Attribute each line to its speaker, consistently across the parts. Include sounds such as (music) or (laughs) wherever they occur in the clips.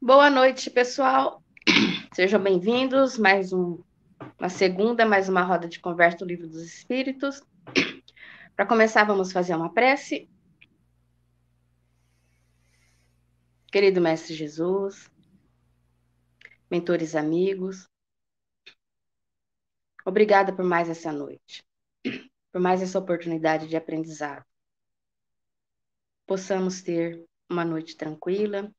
Speaker 1: Boa noite, pessoal. (coughs) Sejam bem-vindos. Mais um, uma segunda, mais uma roda de conversa do Livro dos Espíritos. (coughs) Para começar, vamos fazer uma prece. Querido Mestre Jesus, mentores amigos, obrigada por mais essa noite, (coughs) por mais essa oportunidade de aprendizado. Possamos ter uma noite tranquila,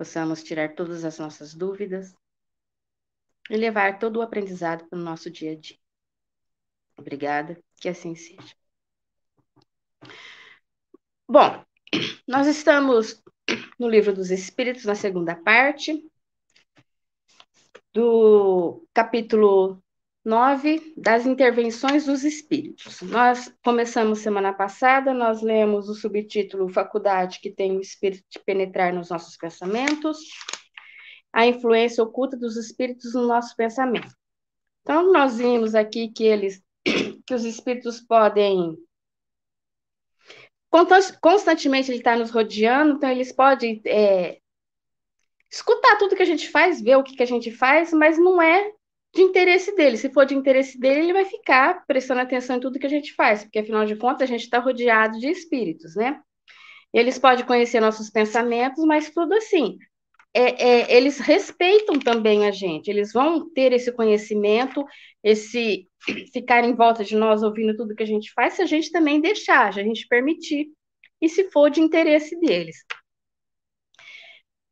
Speaker 1: possamos tirar todas as nossas dúvidas e levar todo o aprendizado para o nosso dia a dia. Obrigada, que assim seja. Bom, nós estamos no Livro dos Espíritos, na segunda parte, do capítulo 9 das intervenções dos espíritos. Nós começamos semana passada, nós lemos o subtítulo Faculdade que tem o espírito de penetrar nos nossos pensamentos, a influência oculta dos espíritos no nosso pensamento. Então, nós vimos aqui que eles, (clears throat) que os espíritos podem constantemente ele está nos rodeando, então eles podem é, escutar tudo que a gente faz, ver o que, que a gente faz, mas não é de interesse dele. Se for de interesse dele, ele vai ficar prestando atenção em tudo que a gente faz, porque afinal de contas a gente está rodeado de espíritos, né? Eles podem conhecer nossos pensamentos, mas tudo assim. É, é, eles respeitam também a gente, eles vão ter esse conhecimento, esse (clears throat) ficar em volta de nós ouvindo tudo que a gente faz, se a gente também deixar, se a gente permitir, e se for de interesse deles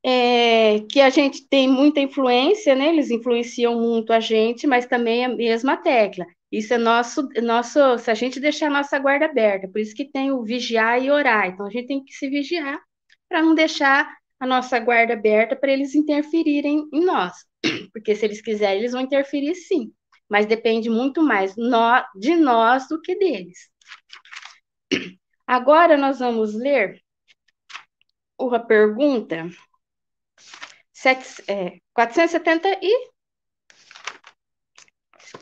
Speaker 1: é, que a gente tem muita influência, né? Eles influenciam muito a gente, mas também a mesma tecla. Isso é nosso, nosso, se a gente deixar a nossa guarda aberta, por isso que tem o vigiar e orar. Então a gente tem que se vigiar para não deixar a nossa guarda aberta para eles interferirem em nós. (clears throat) Porque se eles quiserem, eles vão interferir sim. Mas depende muito mais de nós do que deles. (clears throat) Agora nós vamos ler uma pergunta sete, é, 470 e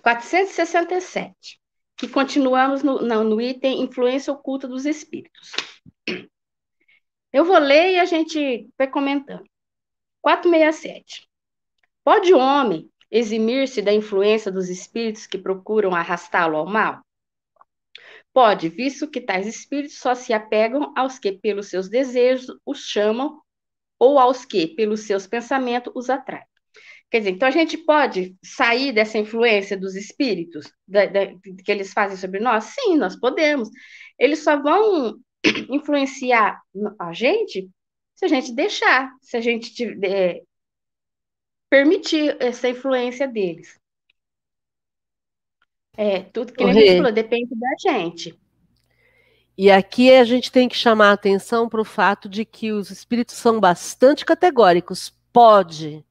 Speaker 1: 467, que continuamos no, no item influência oculta dos espíritos. Eu vou ler e a gente vai comentando. 467. Pode o homem eximir-se da influência dos espíritos que procuram arrastá-lo ao mal? Pode, visto que tais espíritos só se apegam aos que, pelos seus desejos, os chamam ou aos que, pelos seus pensamentos, os atrai. Quer dizer, então a gente pode sair dessa influência dos espíritos da, da, que eles fazem sobre nós? Sim, nós podemos. Eles só vão (clears throat) influenciar a gente se a gente deixar, se a gente é, permitir essa influência deles. É, tudo que ele falou depende da gente.
Speaker 2: E aqui a gente tem que chamar a atenção para o fato de que os espíritos são bastante categóricos. Pode.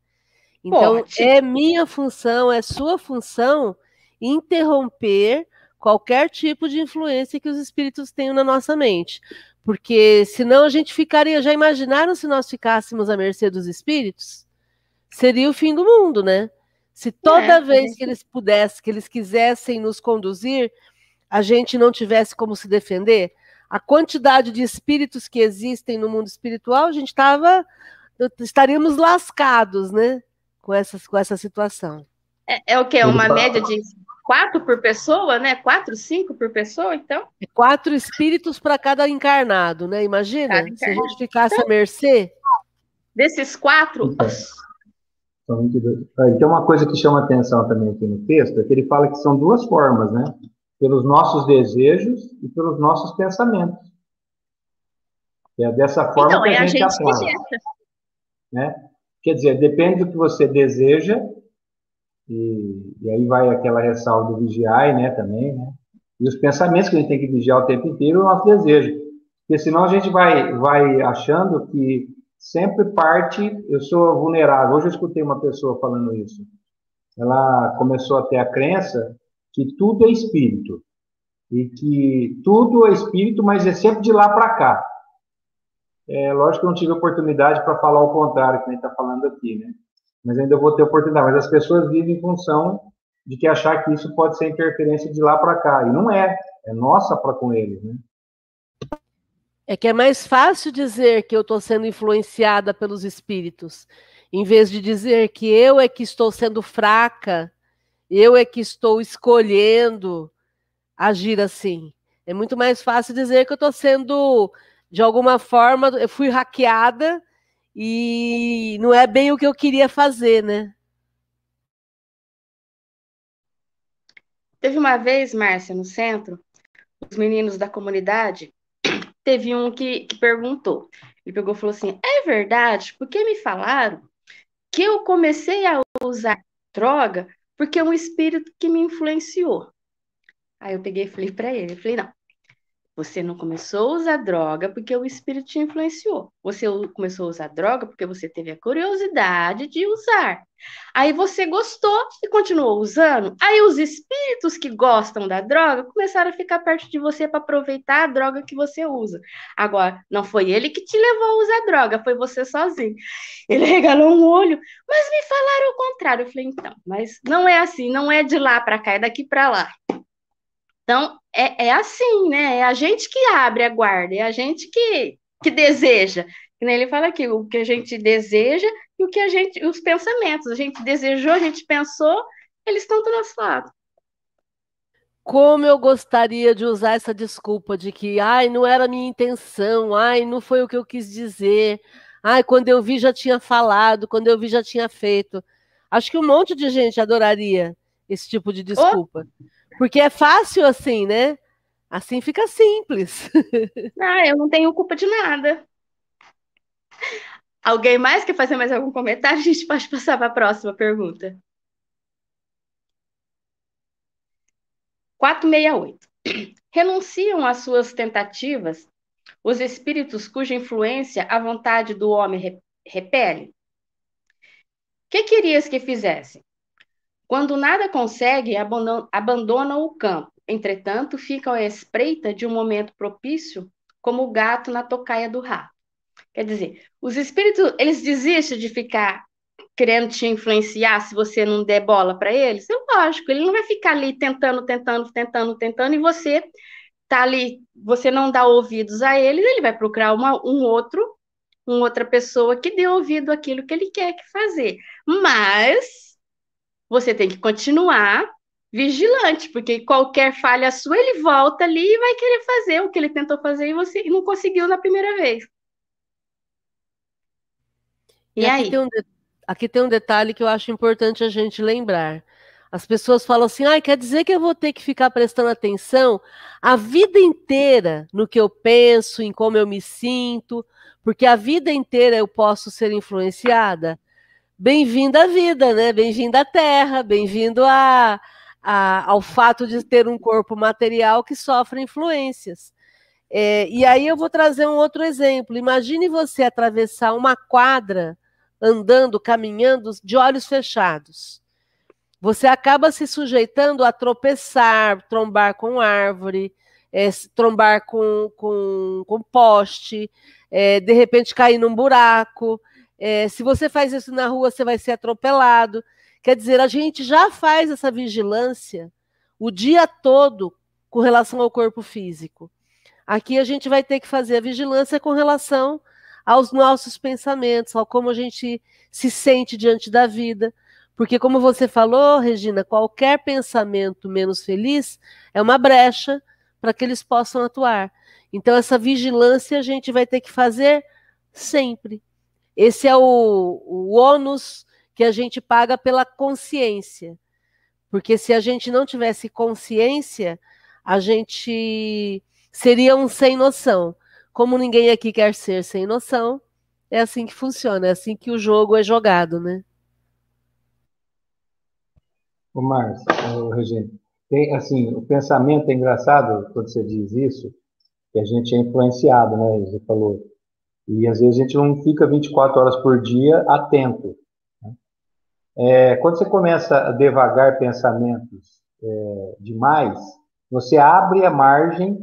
Speaker 2: Então, Pode. é minha função, é sua função interromper qualquer tipo de influência que os espíritos tenham na nossa mente. Porque senão a gente ficaria. Já imaginaram se nós ficássemos à mercê dos espíritos? Seria o fim do mundo, né? Se toda é, vez gente... que eles pudessem, que eles quisessem nos conduzir, a gente não tivesse como se defender, a quantidade de espíritos que existem no mundo espiritual, a gente estava estaríamos lascados, né, com essa, com essa situação.
Speaker 1: É, é o que? Uma média de quatro por pessoa, né? Quatro, cinco por pessoa, então?
Speaker 2: É quatro espíritos para cada encarnado, né? Imagina encarnado. se a gente ficasse à mercê.
Speaker 1: Desses quatro. Então,
Speaker 3: tem uma coisa que chama atenção também aqui no texto, é que ele fala que são duas formas, né? Pelos nossos desejos e pelos nossos pensamentos. É dessa forma então, que a, é gente, a gente atua. Né? Quer dizer, depende do que você deseja, e, e aí vai aquela ressalva do vigiar, né, também, né? E os pensamentos que a gente tem que vigiar o tempo inteiro, o nosso desejo. Porque senão a gente vai, vai achando que sempre parte, eu sou vulnerável. Hoje eu escutei uma pessoa falando isso. Ela começou a ter a crença que tudo é espírito. E que tudo é espírito, mas é sempre de lá para cá. É, lógico que eu não tive oportunidade para falar o contrário que a gente está falando aqui, né? Mas ainda vou ter oportunidade. Mas as pessoas vivem em função de que achar que isso pode ser interferência de lá para cá. E não é. É nossa para com eles, né?
Speaker 2: É que é mais fácil dizer que eu estou sendo influenciada pelos espíritos, em vez de dizer que eu é que estou sendo fraca, eu é que estou escolhendo agir assim. É muito mais fácil dizer que eu estou sendo, de alguma forma, eu fui hackeada e não é bem o que eu queria fazer, né?
Speaker 1: Teve uma vez, Márcia, no centro, os meninos da comunidade, (clears throat) teve um que, que perguntou. Ele pegou e falou assim: é verdade, porque me falaram que eu comecei a usar droga porque é um espírito que me influenciou. Aí eu peguei e falei para ele, falei, não, você não começou a usar droga porque o espírito te influenciou. Você começou a usar droga porque você teve a curiosidade de usar. Aí você gostou e continuou usando. Aí os espíritos que gostam da droga começaram a ficar perto de você para aproveitar a droga que você usa. Agora, não foi ele que te levou a usar droga, foi você sozinho. Ele regalou um olho, mas me falaram o contrário. Eu falei, então, mas não é assim, não é de lá para cá, é daqui para lá. Então, é, é assim, né? É a gente que abre a guarda, é a gente que, que deseja. Ele fala aqui, o que a gente deseja e o que a gente, os pensamentos. A gente desejou, a gente pensou, eles estão do nosso lado.
Speaker 2: Como eu gostaria de usar essa desculpa de que, ai, não era minha intenção, ai, não foi o que eu quis dizer, ai, quando eu vi já tinha falado, quando eu vi já tinha feito. Acho que um monte de gente adoraria esse tipo de desculpa. Oh. Porque é fácil assim, né? Assim fica simples. (laughs)
Speaker 1: Ah, eu não tenho culpa de nada. Alguém mais quer fazer mais algum comentário? A gente pode passar para a próxima pergunta. 468. Renunciam às suas tentativas os espíritos cuja influência a vontade do homem repele? Que querias que fizessem? Quando nada consegue, abandonam o campo. Entretanto, ficam à espreita de um momento propício, como o gato na tocaia do rato. Quer dizer, os espíritos, eles desistem de ficar querendo te influenciar se você não der bola para eles? É lógico, ele não vai ficar ali tentando, tentando, tentando, tentando, e você tá ali, você não dá ouvidos a eles, ele vai procurar uma, um outro, uma outra pessoa que dê ouvido àquilo que ele quer fazer. Mas você tem que continuar vigilante, porque qualquer falha sua, ele volta ali e vai querer fazer o que ele tentou fazer e você não conseguiu na primeira vez.
Speaker 2: E, e aí? Aqui tem, um aqui tem um detalhe que eu acho importante a gente lembrar. As pessoas falam assim: ah, quer dizer que eu vou ter que ficar prestando atenção a vida inteira no que eu penso, em como eu me sinto, porque a vida inteira eu posso ser influenciada bem-vindo à vida, né? Bem-vindo à Terra, bem-vindo a, a, ao fato de ter um corpo material que sofre influências. É, e aí eu vou trazer um outro exemplo. Imagine você atravessar uma quadra andando, caminhando de olhos fechados. Você acaba se sujeitando a tropeçar, trombar com árvore, é, trombar com, com, com poste, é, de repente cair num buraco. É, se você faz isso na rua, você vai ser atropelado. Quer dizer, a gente já faz essa vigilância o dia todo com relação ao corpo físico. Aqui a gente vai ter que fazer a vigilância com relação aos nossos pensamentos, ao como a gente se sente diante da vida. Porque, como você falou, Regina, qualquer pensamento menos feliz é uma brecha para que eles possam atuar. Então, essa vigilância a gente vai ter que fazer sempre. Esse é o, o ônus que a gente paga pela consciência. Porque se a gente não tivesse consciência, a gente seria um sem noção. Como ninguém aqui quer ser sem noção, é assim que funciona, é assim que o jogo é jogado, né?
Speaker 3: Ô, Márcio, Regina, tem, assim, o pensamento é engraçado quando você diz isso, que a gente é influenciado, né? Você falou, e às vezes a gente não fica 24 horas por dia atento. Né? É, quando você começa a devagar pensamentos é, demais, você abre a margem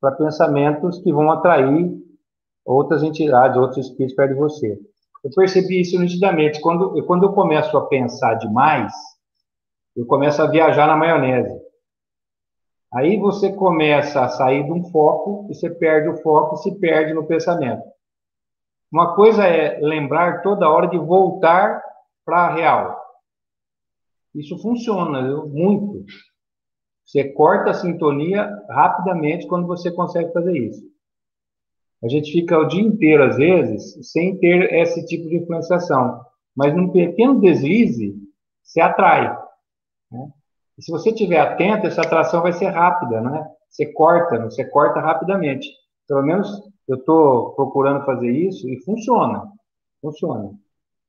Speaker 3: para pensamentos que vão atrair outras entidades, outros espíritos perto de você. Eu percebi isso nitidamente. Quando, quando eu começo a pensar demais, eu começo a viajar na maionese. Aí você começa a sair de um foco e você perde o foco e se perde no pensamento. Uma coisa é lembrar toda hora de voltar para a real. Isso funciona viu? muito. Você corta a sintonia rapidamente quando você consegue fazer isso. A gente fica o dia inteiro, às vezes, sem ter esse tipo de influenciação. Mas num pequeno deslize, se atrai. Né? E se você estiver atento, essa atração vai ser rápida, né? Você corta, você corta rapidamente. Pelo menos eu estou procurando fazer isso e funciona. Funciona.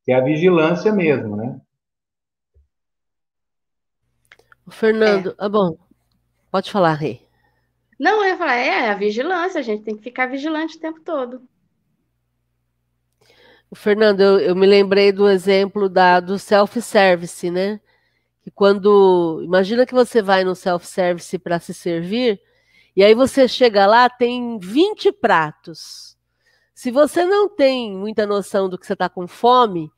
Speaker 3: Que é a vigilância mesmo, né?
Speaker 2: O Fernando, é. ah, bom, pode falar, Rei.
Speaker 1: Não, eu ia falar, é, a vigilância, a gente tem que ficar vigilante o tempo todo.
Speaker 2: O Fernando, eu, eu me lembrei do exemplo da, do self-service, né? Que quando. Imagina que você vai no self-service para se servir, e aí você chega lá, tem 20 pratos. Se você não tem muita noção do que você está com fome,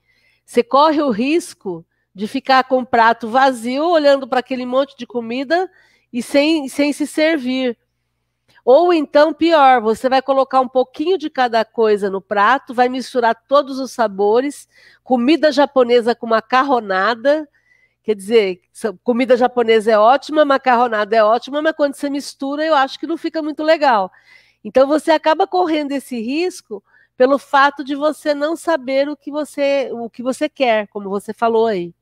Speaker 2: você corre o risco de ficar com o prato vazio, olhando para aquele monte de comida e sem, sem se servir. Ou então, pior, você vai colocar um pouquinho de cada coisa no prato, vai misturar todos os sabores, comida japonesa com macarronada. Quer dizer, comida japonesa é ótima, macarronada é ótima, mas quando você mistura, eu acho que não fica muito legal. Então você acaba correndo esse risco pelo fato de você não saber o que você o que você quer, como você falou aí,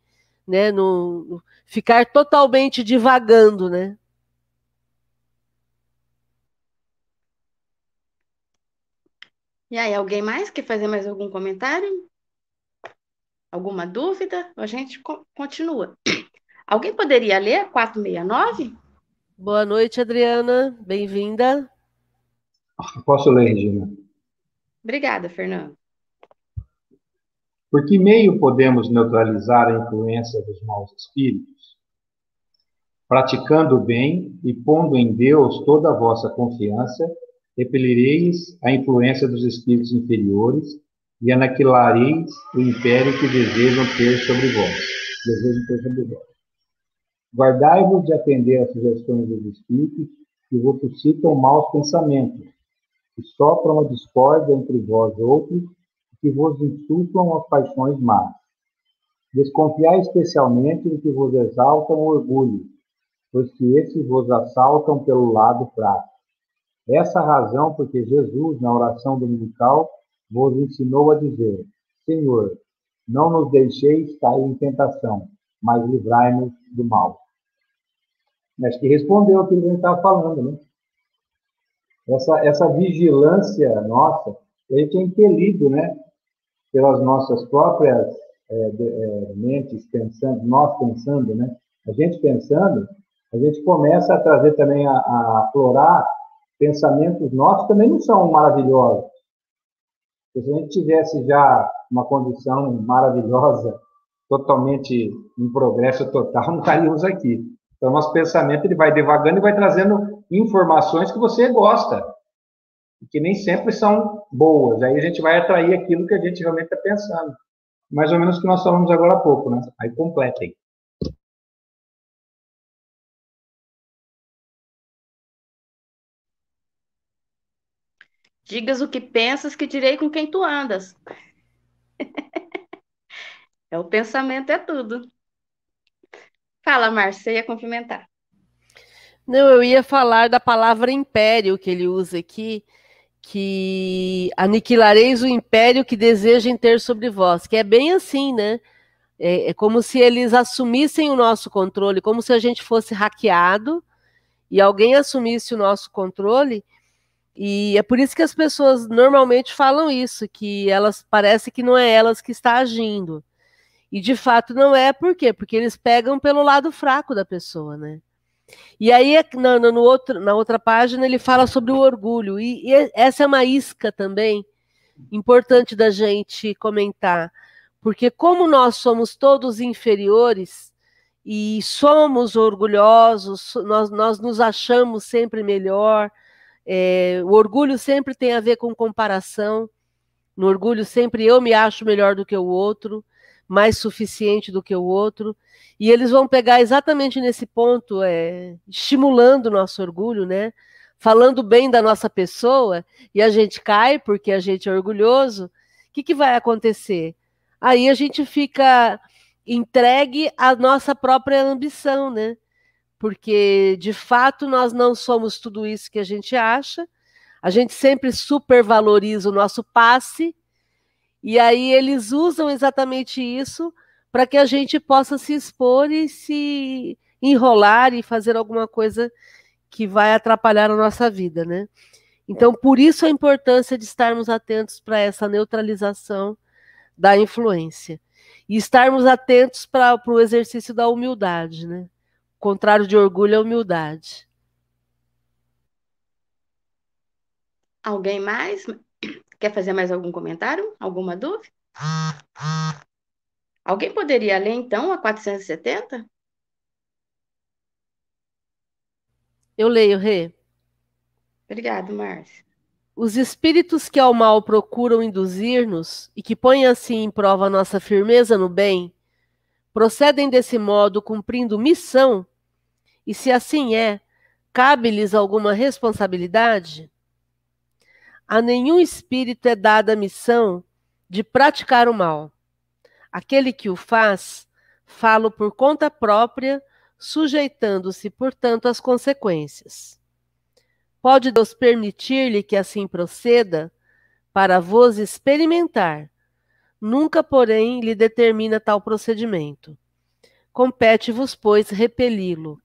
Speaker 2: né? No, no ficar totalmente divagando, né?
Speaker 1: E aí, alguém mais quer fazer mais algum comentário? Alguma dúvida? A gente continua. Alguém poderia ler 469?
Speaker 2: Boa noite, Adriana. Bem-vinda.
Speaker 3: Posso ler, Regina?
Speaker 1: Obrigada, Fernando.
Speaker 3: Por que meio podemos neutralizar a influência dos maus espíritos? Praticando o bem e pondo em Deus toda a vossa confiança repelireis a influência dos espíritos inferiores e aniquilareis o império que desejam ter sobre vós. Desejam ter sobre vós. Guardai-vos de atender às sugestões dos espíritos que vos suscitam maus pensamentos, que sopram a discórdia entre vós outros e que vos insuflam as paixões más. Desconfiai especialmente do que vos exaltam o orgulho, pois que esses vos assaltam pelo lado fraco essa razão porque Jesus, na oração dominical, vos ensinou a dizer: Senhor, não nos deixeis cair em tentação, mas livrai-nos do mal. Acho que respondeu aquilo que a gente estava falando, né? Essa, essa vigilância nossa, a gente é impelido, né? Pelas nossas próprias é, de, é, mentes pensando, nós pensando, né? A gente pensando, a gente começa a trazer também a, aflorar pensamentos nossos também não são maravilhosos. Se a gente tivesse já uma condição maravilhosa, totalmente em progresso total, não estaríamos aqui. Então, nosso pensamento ele vai devagando e vai trazendo informações que você gosta, que nem sempre são boas. Aí a gente vai atrair aquilo que a gente realmente está pensando. Mais ou menos o que nós falamos agora há pouco, né? Aí completem.
Speaker 1: Digas o que pensas, que direi com quem tu andas. (laughs) é o pensamento, é tudo. Fala, Márcia, ia cumprimentar.
Speaker 2: Não, eu ia falar da palavra império que ele usa aqui, que aniquilareis o império que desejem ter sobre vós, que é bem assim, né? É, é como se eles assumissem o nosso controle, como se a gente fosse hackeado e alguém assumisse o nosso controle e é por isso que as pessoas normalmente falam isso, que elas parece que não é elas que está agindo. E de fato não é, por quê? Porque eles pegam pelo lado fraco da pessoa, né? E aí, na, no outro, na outra página, ele fala sobre o orgulho. E, e essa é uma isca também importante da gente comentar. Porque, como nós somos todos inferiores e somos orgulhosos, nós, nós nos achamos sempre melhor, é, o orgulho sempre tem a ver com comparação. No orgulho, sempre eu me acho melhor do que o outro. mais suficiente do que o outro. E eles vão pegar exatamente nesse ponto, é, estimulando o nosso orgulho, né? Falando bem da nossa pessoa, e a gente cai porque a gente é orgulhoso. O que, que vai acontecer? Aí a gente fica entregue à nossa própria ambição, né? Porque de fato nós não somos tudo isso que a gente acha. A gente sempre supervaloriza o nosso passe, e aí eles usam exatamente isso para que a gente possa se expor e se enrolar e fazer alguma coisa que vai atrapalhar a nossa vida, né? Então, por isso a importância de estarmos atentos para essa neutralização da influência. E estarmos atentos para o exercício da humildade, né? Contrário de orgulho é humildade.
Speaker 1: Alguém mais? Quer fazer mais algum comentário? Alguma dúvida? Alguém poderia ler, então, a 470?
Speaker 2: Eu leio, Rê.
Speaker 1: Obrigado, Márcia.
Speaker 2: Os espíritos que ao mal procuram induzir-nos e que põem assim em prova a nossa firmeza no bem, procedem desse modo cumprindo missão? E se assim é, cabe-lhes alguma responsabilidade? A nenhum espírito é dada a missão de praticar o mal. Aquele que o faz, falo por conta própria, sujeitando-se, portanto, às consequências. Pode Deus permitir-lhe que assim proceda, para vos experimentar. Nunca, porém, lhe determina tal procedimento. Compete-vos, pois, repeli-lo.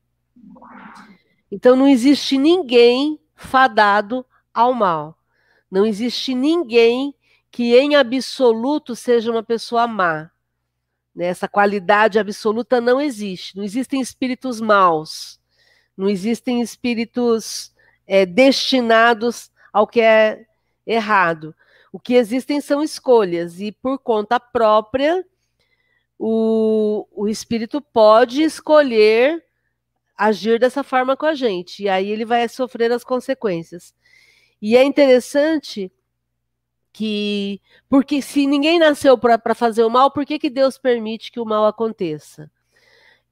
Speaker 2: Então, não existe ninguém fadado ao mal. Não existe ninguém que em absoluto seja uma pessoa má. Né? Essa qualidade absoluta não existe. Não existem espíritos maus. Não existem espíritos é, destinados ao que é errado. O que existem são escolhas, e por conta própria, o, o espírito pode escolher agir dessa forma com a gente, e aí ele vai sofrer as consequências. E é interessante que, porque se ninguém nasceu para fazer o mal, por que, que Deus permite que o mal aconteça?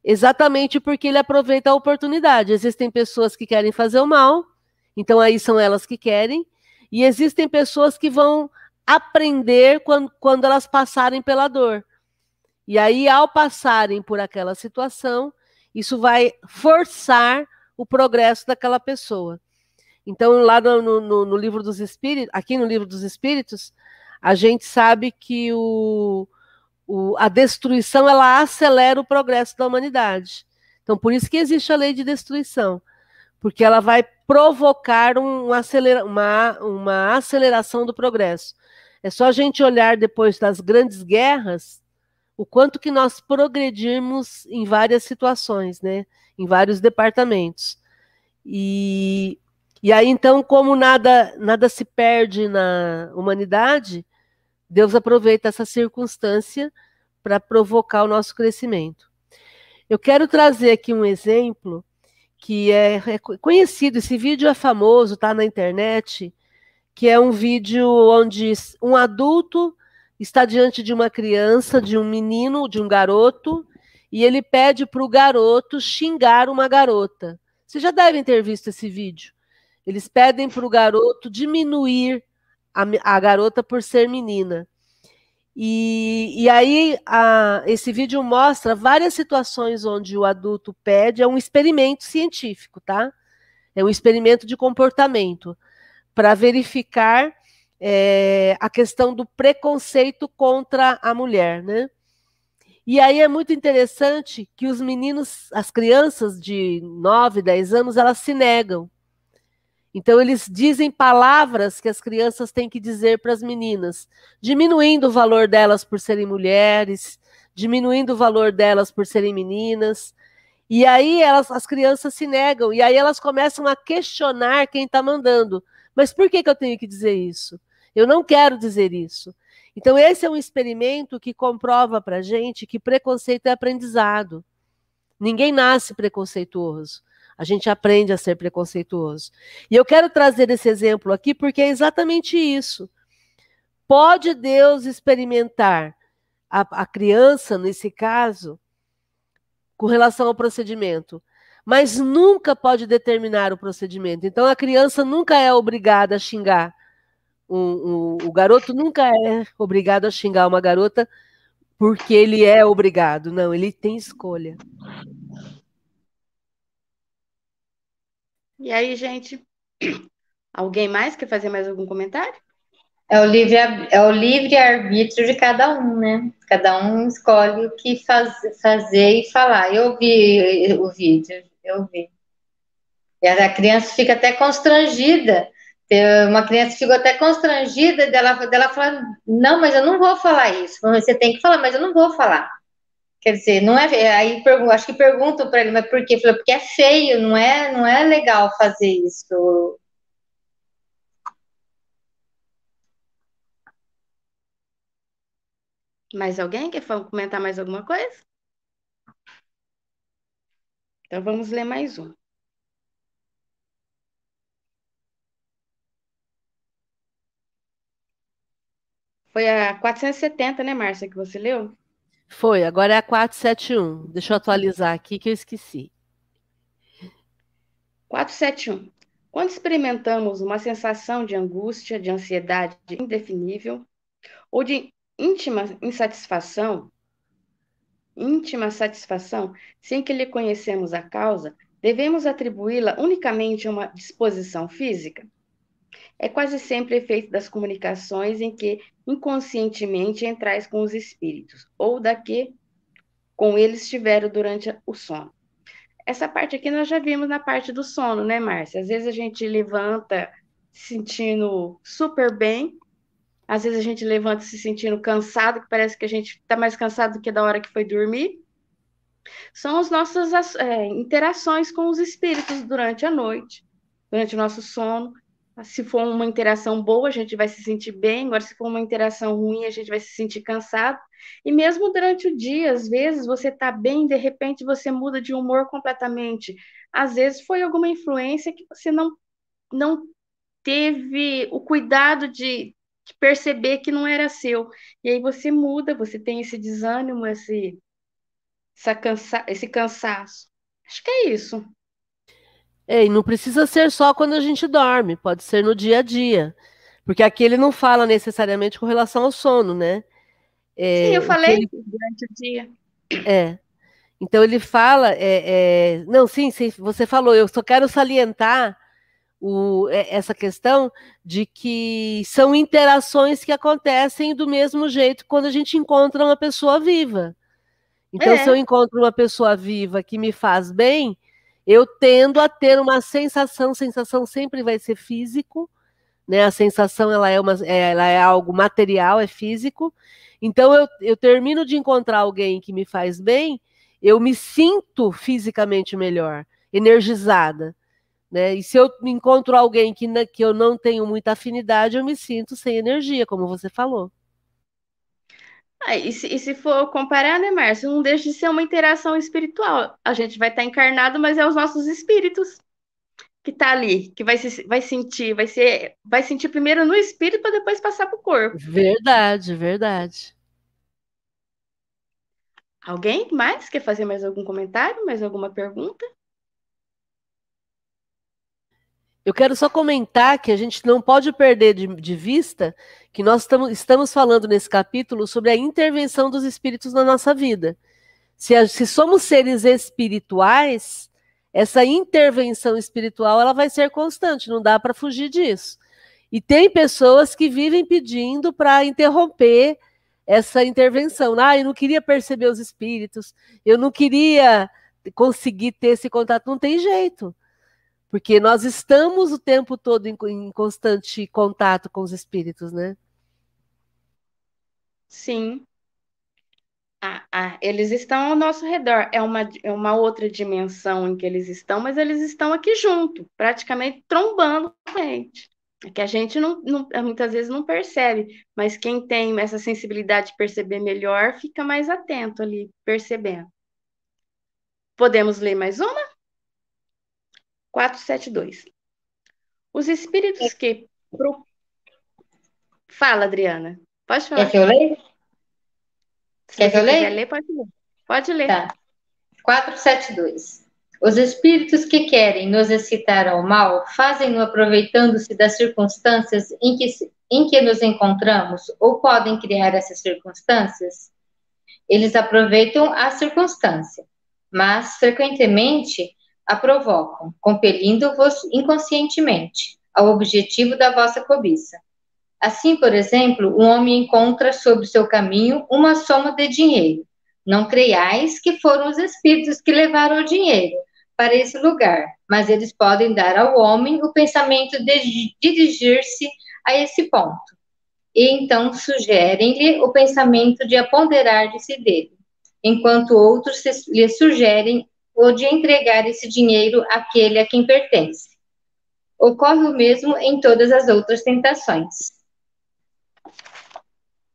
Speaker 2: Exatamente porque ele aproveita a oportunidade. Existem pessoas que querem fazer o mal, então aí são elas que querem, e existem pessoas que vão aprender quando, quando elas passarem pela dor. E aí, ao passarem por aquela situação, isso vai forçar o progresso daquela pessoa. Então, lá no, no, no, livro dos Espíritos, aqui no livro dos Espíritos, a gente sabe que o, o, a destruição ela acelera o progresso da humanidade. Então, por isso que existe a lei de destruição, porque ela vai provocar um acelera, uma, uma aceleração do progresso. É só a gente olhar depois das grandes guerras o quanto que nós progredimos em várias situações, né? Em vários departamentos. E e aí, então, como nada, nada se perde na humanidade, Deus aproveita essa circunstância para provocar o nosso crescimento. Eu quero trazer aqui um exemplo que é, é conhecido, esse vídeo é famoso, está na internet, que é um vídeo onde um adulto está diante de uma criança, de um menino, de um garoto, e ele pede para o garoto xingar uma garota. Vocês já devem ter visto esse vídeo. Eles pedem para o garoto diminuir a, a, garota por ser menina. E, e aí, a, esse vídeo mostra várias situações onde o adulto pede, é um experimento científico, tá? É um experimento de comportamento para verificar é, a questão do preconceito contra a mulher, né? E aí é muito interessante que os meninos, as crianças de 9, 10 anos, elas se negam. Então, eles dizem palavras que as crianças têm que dizer para as meninas, diminuindo o valor delas por serem mulheres, diminuindo o valor delas por serem meninas. E aí elas, as crianças se negam, e aí elas começam a questionar quem está mandando. Mas por que, que eu tenho que dizer isso? Eu não quero dizer isso. Então, esse é um experimento que comprova para a gente que preconceito é aprendizado. Ninguém nasce preconceituoso. A gente aprende a ser preconceituoso. E eu quero trazer esse exemplo aqui porque é exatamente isso. Pode Deus experimentar a, a criança, nesse caso, com relação ao procedimento, mas nunca pode determinar o procedimento. Então, a criança nunca é obrigada a xingar. Um, um, o garoto nunca é obrigado a xingar uma garota porque ele é obrigado. Não, ele tem escolha.
Speaker 1: E aí, gente? (clears throat) Alguém mais quer fazer mais algum comentário?
Speaker 4: É o livre, é o livre arbítrio de cada um, né? Cada um escolhe o que faz, fazer e falar. Eu vi o vídeo, eu vi. E a criança fica até constrangida. Uma criança ficou até constrangida dela, dela falar, não, mas eu não vou falar isso. Você tem que falar, mas eu não vou falar. Quer dizer, não é. Aí acho que perguntam para ele, mas por quê? Falei, porque é feio, não é, não é legal fazer isso.
Speaker 1: Mais alguém quer comentar mais alguma coisa? Então vamos ler mais um. Foi a 470, né, Márcia, que você leu?
Speaker 2: Foi, agora é a 471. Deixa eu atualizar aqui que eu esqueci.
Speaker 1: 471. Quando experimentamos uma sensação de angústia, de ansiedade indefinível ou de íntima insatisfação, íntima satisfação, sem que lhe conhecemos a causa, devemos atribuí-la unicamente a uma disposição física? É quase sempre efeito das comunicações em que inconscientemente entrais com os espíritos, ou da que com eles estiveram durante o sono. Essa parte aqui nós já vimos na parte do sono, né, Márcia? Às vezes a gente levanta se sentindo super bem, às vezes a gente levanta se sentindo cansado, que parece que a gente está mais cansado do que da hora que foi dormir. São as nossas é, interações com os espíritos durante a noite, durante o nosso sono. Se for uma interação boa, a gente vai se sentir bem, agora, se for uma interação ruim, a gente vai se sentir cansado. E mesmo durante o dia, às vezes você está bem, de repente você muda de humor completamente. Às vezes foi alguma influência que você não, não teve o cuidado de, de perceber que não era seu. E aí você muda, você tem esse desânimo, esse, essa cansa esse cansaço. Acho que é isso.
Speaker 2: É, e não precisa ser só quando a gente dorme, pode ser no dia a dia. Porque aqui ele não fala necessariamente com relação ao sono, né?
Speaker 1: É, Sim, eu falei ele... durante o dia.
Speaker 2: É. Então ele fala, é, é... não, sim, sim, você falou, eu só quero salientar o, é, essa questão de que são interações que acontecem do mesmo jeito quando a gente encontra uma pessoa viva. Então, é. se eu encontro uma pessoa viva que me faz bem, eu tendo a ter uma sensação, sensação sempre vai ser físico, né? A sensação ela é, uma, é, ela é algo material, é físico. Então eu, eu termino de encontrar alguém que me faz bem, eu me sinto fisicamente melhor, energizada. Né? E se eu encontro alguém que, que eu não tenho muita afinidade, eu me sinto sem energia, como você falou.
Speaker 1: Ah, e, se, e se for comparar, né, Márcio, não deixa de ser uma interação espiritual. A gente vai estar encarnado, mas é os nossos espíritos que tá ali, que vai, se, vai sentir, vai ser, vai sentir primeiro no espírito para depois passar para o corpo.
Speaker 2: Verdade, verdade.
Speaker 1: Alguém mais quer fazer mais algum comentário, mais alguma pergunta?
Speaker 2: Eu quero só comentar que a gente não pode perder de, de vista que nós estamos, falando nesse capítulo sobre a intervenção dos espíritos na nossa vida. Se, a, se somos seres espirituais, essa intervenção espiritual ela vai ser constante, não dá para fugir disso. E tem pessoas que vivem pedindo para interromper essa intervenção. Ah, eu não queria perceber os espíritos, eu não queria conseguir ter esse contato. Não tem jeito porque nós estamos o tempo todo em constante contato com os espíritos, né?
Speaker 1: Sim. Ah, ah, eles estão ao nosso redor. É uma, é uma outra dimensão em que eles estão, mas eles estão aqui junto, praticamente trombando com a gente. É que a gente não, não, muitas vezes não percebe, mas quem tem essa sensibilidade de perceber melhor fica mais atento ali, percebendo. Podemos ler mais uma? 472. Os espíritos que. Fala, Adriana. Pode falar.
Speaker 4: É que eu leio? Quer que eu leia?
Speaker 1: ler, pode ler. Pode ler.
Speaker 4: Tá. 472. Os espíritos que querem nos excitar ao mal fazem-no aproveitando-se das circunstâncias em que, em que nos encontramos ou podem criar essas circunstâncias? Eles aproveitam a circunstância, mas frequentemente a provocam, compelindo-vos inconscientemente ao objetivo da vossa cobiça. Assim, por exemplo, um homem encontra sobre seu caminho uma soma de dinheiro. Não creiais que foram os espíritos que levaram o dinheiro para esse lugar, mas eles podem dar ao homem o pensamento de dirigir-se a esse ponto. E então sugerem-lhe o pensamento de aponderar-se dele, enquanto outros lhe sugerem o de entregar esse dinheiro àquele a quem pertence. Ocorre o mesmo em todas as outras tentações.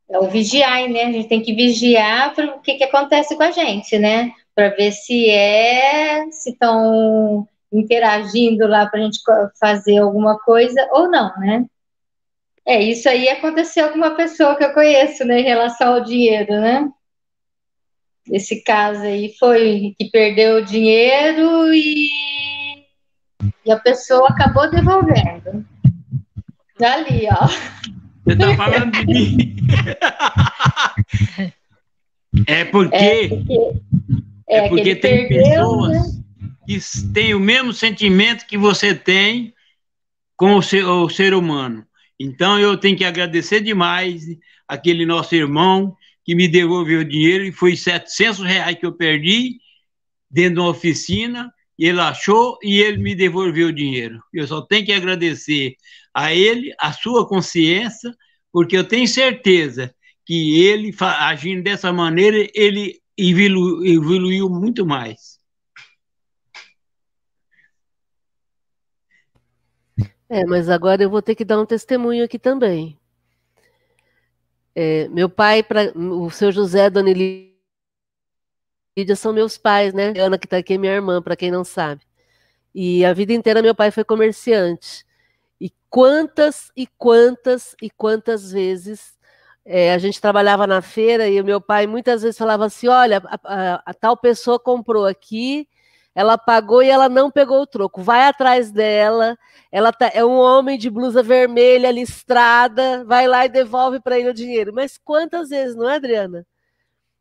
Speaker 4: É o vigiar, né? A gente tem que vigiar para o que, que acontece com a gente, né? Para ver se é, se estão interagindo lá para a gente fazer alguma coisa ou não, né? É, isso aí aconteceu com uma pessoa que eu conheço, né, em relação ao dinheiro, né? Esse caso aí foi que perdeu o dinheiro e, e a pessoa acabou devolvendo. Ali, ó.
Speaker 5: Você tá falando de mim. (laughs) é porque. É porque, é, é porque tem perdeu, pessoas né? que têm o mesmo sentimento que você tem com o ser, o ser humano. Então eu tenho que agradecer demais aquele nosso irmão que me devolveu o dinheiro e foi 700 reais que eu perdi dentro de uma oficina. Ele achou e ele me devolveu o dinheiro. Eu só tenho que agradecer a ele, a sua consciência, porque eu tenho certeza que ele, agindo dessa maneira, ele evoluiu, evoluiu muito mais.
Speaker 2: É, mas agora eu vou ter que dar um testemunho aqui também. É, meu pai, pra, o seu José, Dona são meus pais, né? Ana, que está aqui, é minha irmã, para quem não sabe. E a vida inteira meu pai foi comerciante. E quantas e quantas e quantas vezes é, a gente trabalhava na feira e o meu pai muitas vezes falava assim: olha, a, a, a tal pessoa comprou aqui ela pagou e ela não pegou o troco. Vai atrás dela. Ela tá, é um homem de blusa vermelha, listrada. Vai lá e devolve para ele o dinheiro. Mas quantas vezes, não é, Adriana?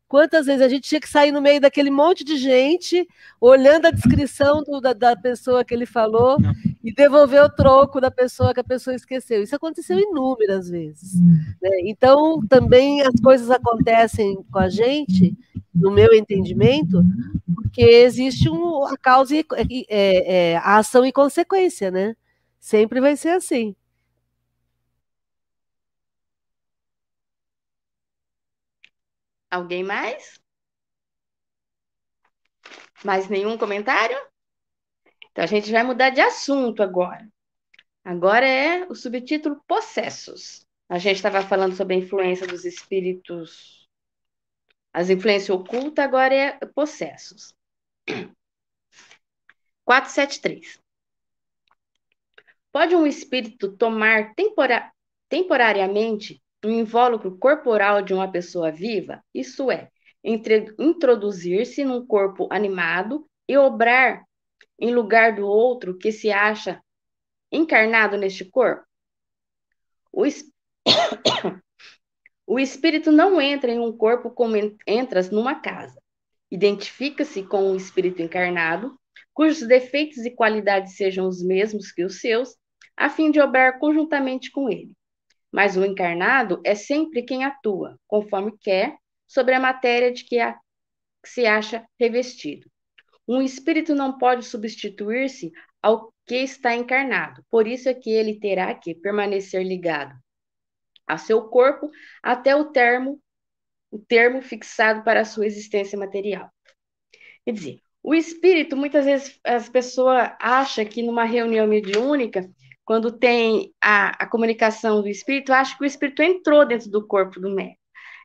Speaker 2: Quantas vezes a gente tinha que sair no meio daquele monte de gente, olhando a descrição do, da, da, pessoa que ele falou e devolver o troco da pessoa que a pessoa esqueceu. Isso aconteceu inúmeras vezes. Né? Então, também as coisas acontecem com a gente, no meu entendimento, porque existe um, a causa e é, é, a ação e consequência, né? Sempre vai ser assim.
Speaker 1: Alguém mais? Mais nenhum comentário? Então a gente vai mudar de assunto agora. Agora é o subtítulo Possessos. A gente estava falando sobre a influência dos espíritos, as influências ocultas, agora é possessos. 473. (clears throat) Pode um espírito tomar tempora temporariamente um invólucro corporal de uma pessoa viva? Isso é, introduzir-se num corpo animado e obrar em lugar do outro que se acha encarnado neste corpo? O, es... (coughs) o espírito não entra em um corpo como entras numa casa identifica-se com um espírito encarnado, cujos defeitos e qualidades sejam os mesmos que os seus, a fim de obrar conjuntamente com ele. Mas o encarnado é sempre quem atua, conforme quer, sobre a matéria de que, a, que se acha revestido. Um espírito não pode substituir-se ao que está encarnado, por isso é que ele terá que permanecer ligado a seu corpo até o termo o termo fixado para a sua existência material. Quer dizer, o espírito, muitas vezes as pessoas acham que numa reunião mediúnica, quando tem a, a comunicação do espírito, acha que o espírito entrou dentro do corpo do médium.